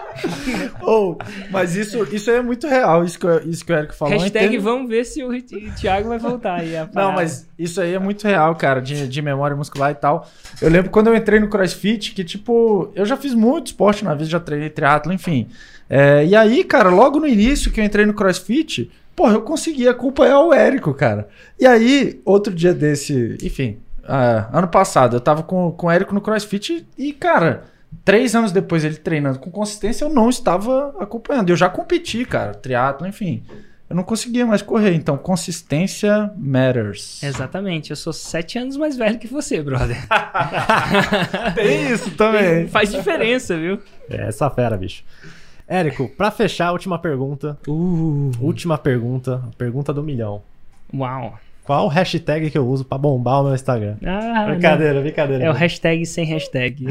oh, mas isso, isso é muito real, isso que, isso que o Eric falou. Hashtag vamos ver se o Thiago vai voltar aí. Não, mas isso aí é muito real, cara, de, de memória muscular e tal. Eu lembro quando eu entrei no CrossFit, que tipo, eu já fiz muito esporte na vida, já treinei triatlo, enfim. É, e aí, cara, logo no início que eu entrei no CrossFit, porra, eu consegui acompanhar o Érico, cara. E aí, outro dia desse, enfim, uh, ano passado, eu tava com, com o Érico no CrossFit e, cara, três anos depois ele treinando com consistência, eu não estava acompanhando. Eu já competi, cara, triatlo, enfim. Eu não conseguia mais correr, então consistência matters. Exatamente, eu sou sete anos mais velho que você, brother. Tem isso também. Faz diferença, viu? É essa fera, bicho. Érico, pra fechar, a última pergunta. Uh. Última pergunta. Pergunta do milhão. Uau. Qual hashtag que eu uso pra bombar o meu Instagram? Ah, brincadeira, não. brincadeira. É o hashtag sem hashtag.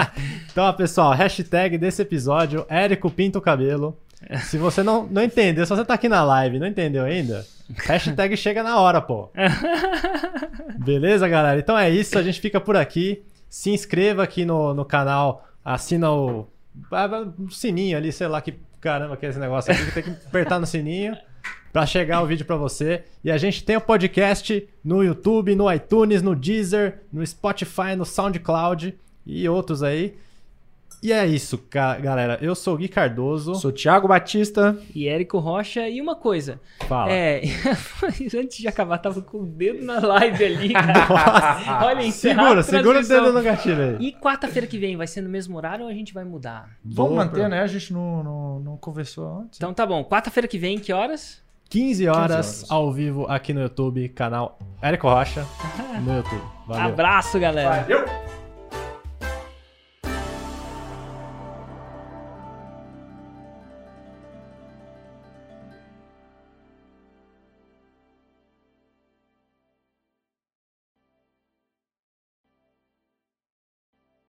então, pessoal, hashtag desse episódio, Érico Pinto Cabelo. Se você não, não entendeu, se você tá aqui na live não entendeu ainda, hashtag chega na hora, pô. Beleza, galera? Então é isso, a gente fica por aqui. Se inscreva aqui no, no canal, assina o um sininho ali, sei lá que caramba que é esse negócio aqui, que tem que apertar no sininho pra chegar o vídeo pra você. E a gente tem o podcast no YouTube, no iTunes, no Deezer, no Spotify, no SoundCloud e outros aí. E é isso, galera. Eu sou o Gui Cardoso. Sou Thiago Batista. E Érico Rocha. E uma coisa. Fala. É, antes de acabar, tava com o dedo na live ali, cara. Olha, Segura, segura o dedo no gatilho aí. E quarta-feira que vem, vai ser no mesmo horário ou a gente vai mudar? Vamos Boa, manter, né? A gente não, não, não conversou antes. Então tá bom. Quarta-feira que vem, que horas? 15 horas, 15 horas. ao vivo aqui no YouTube, canal Érico Rocha no YouTube. Valeu. Abraço, galera. Valeu!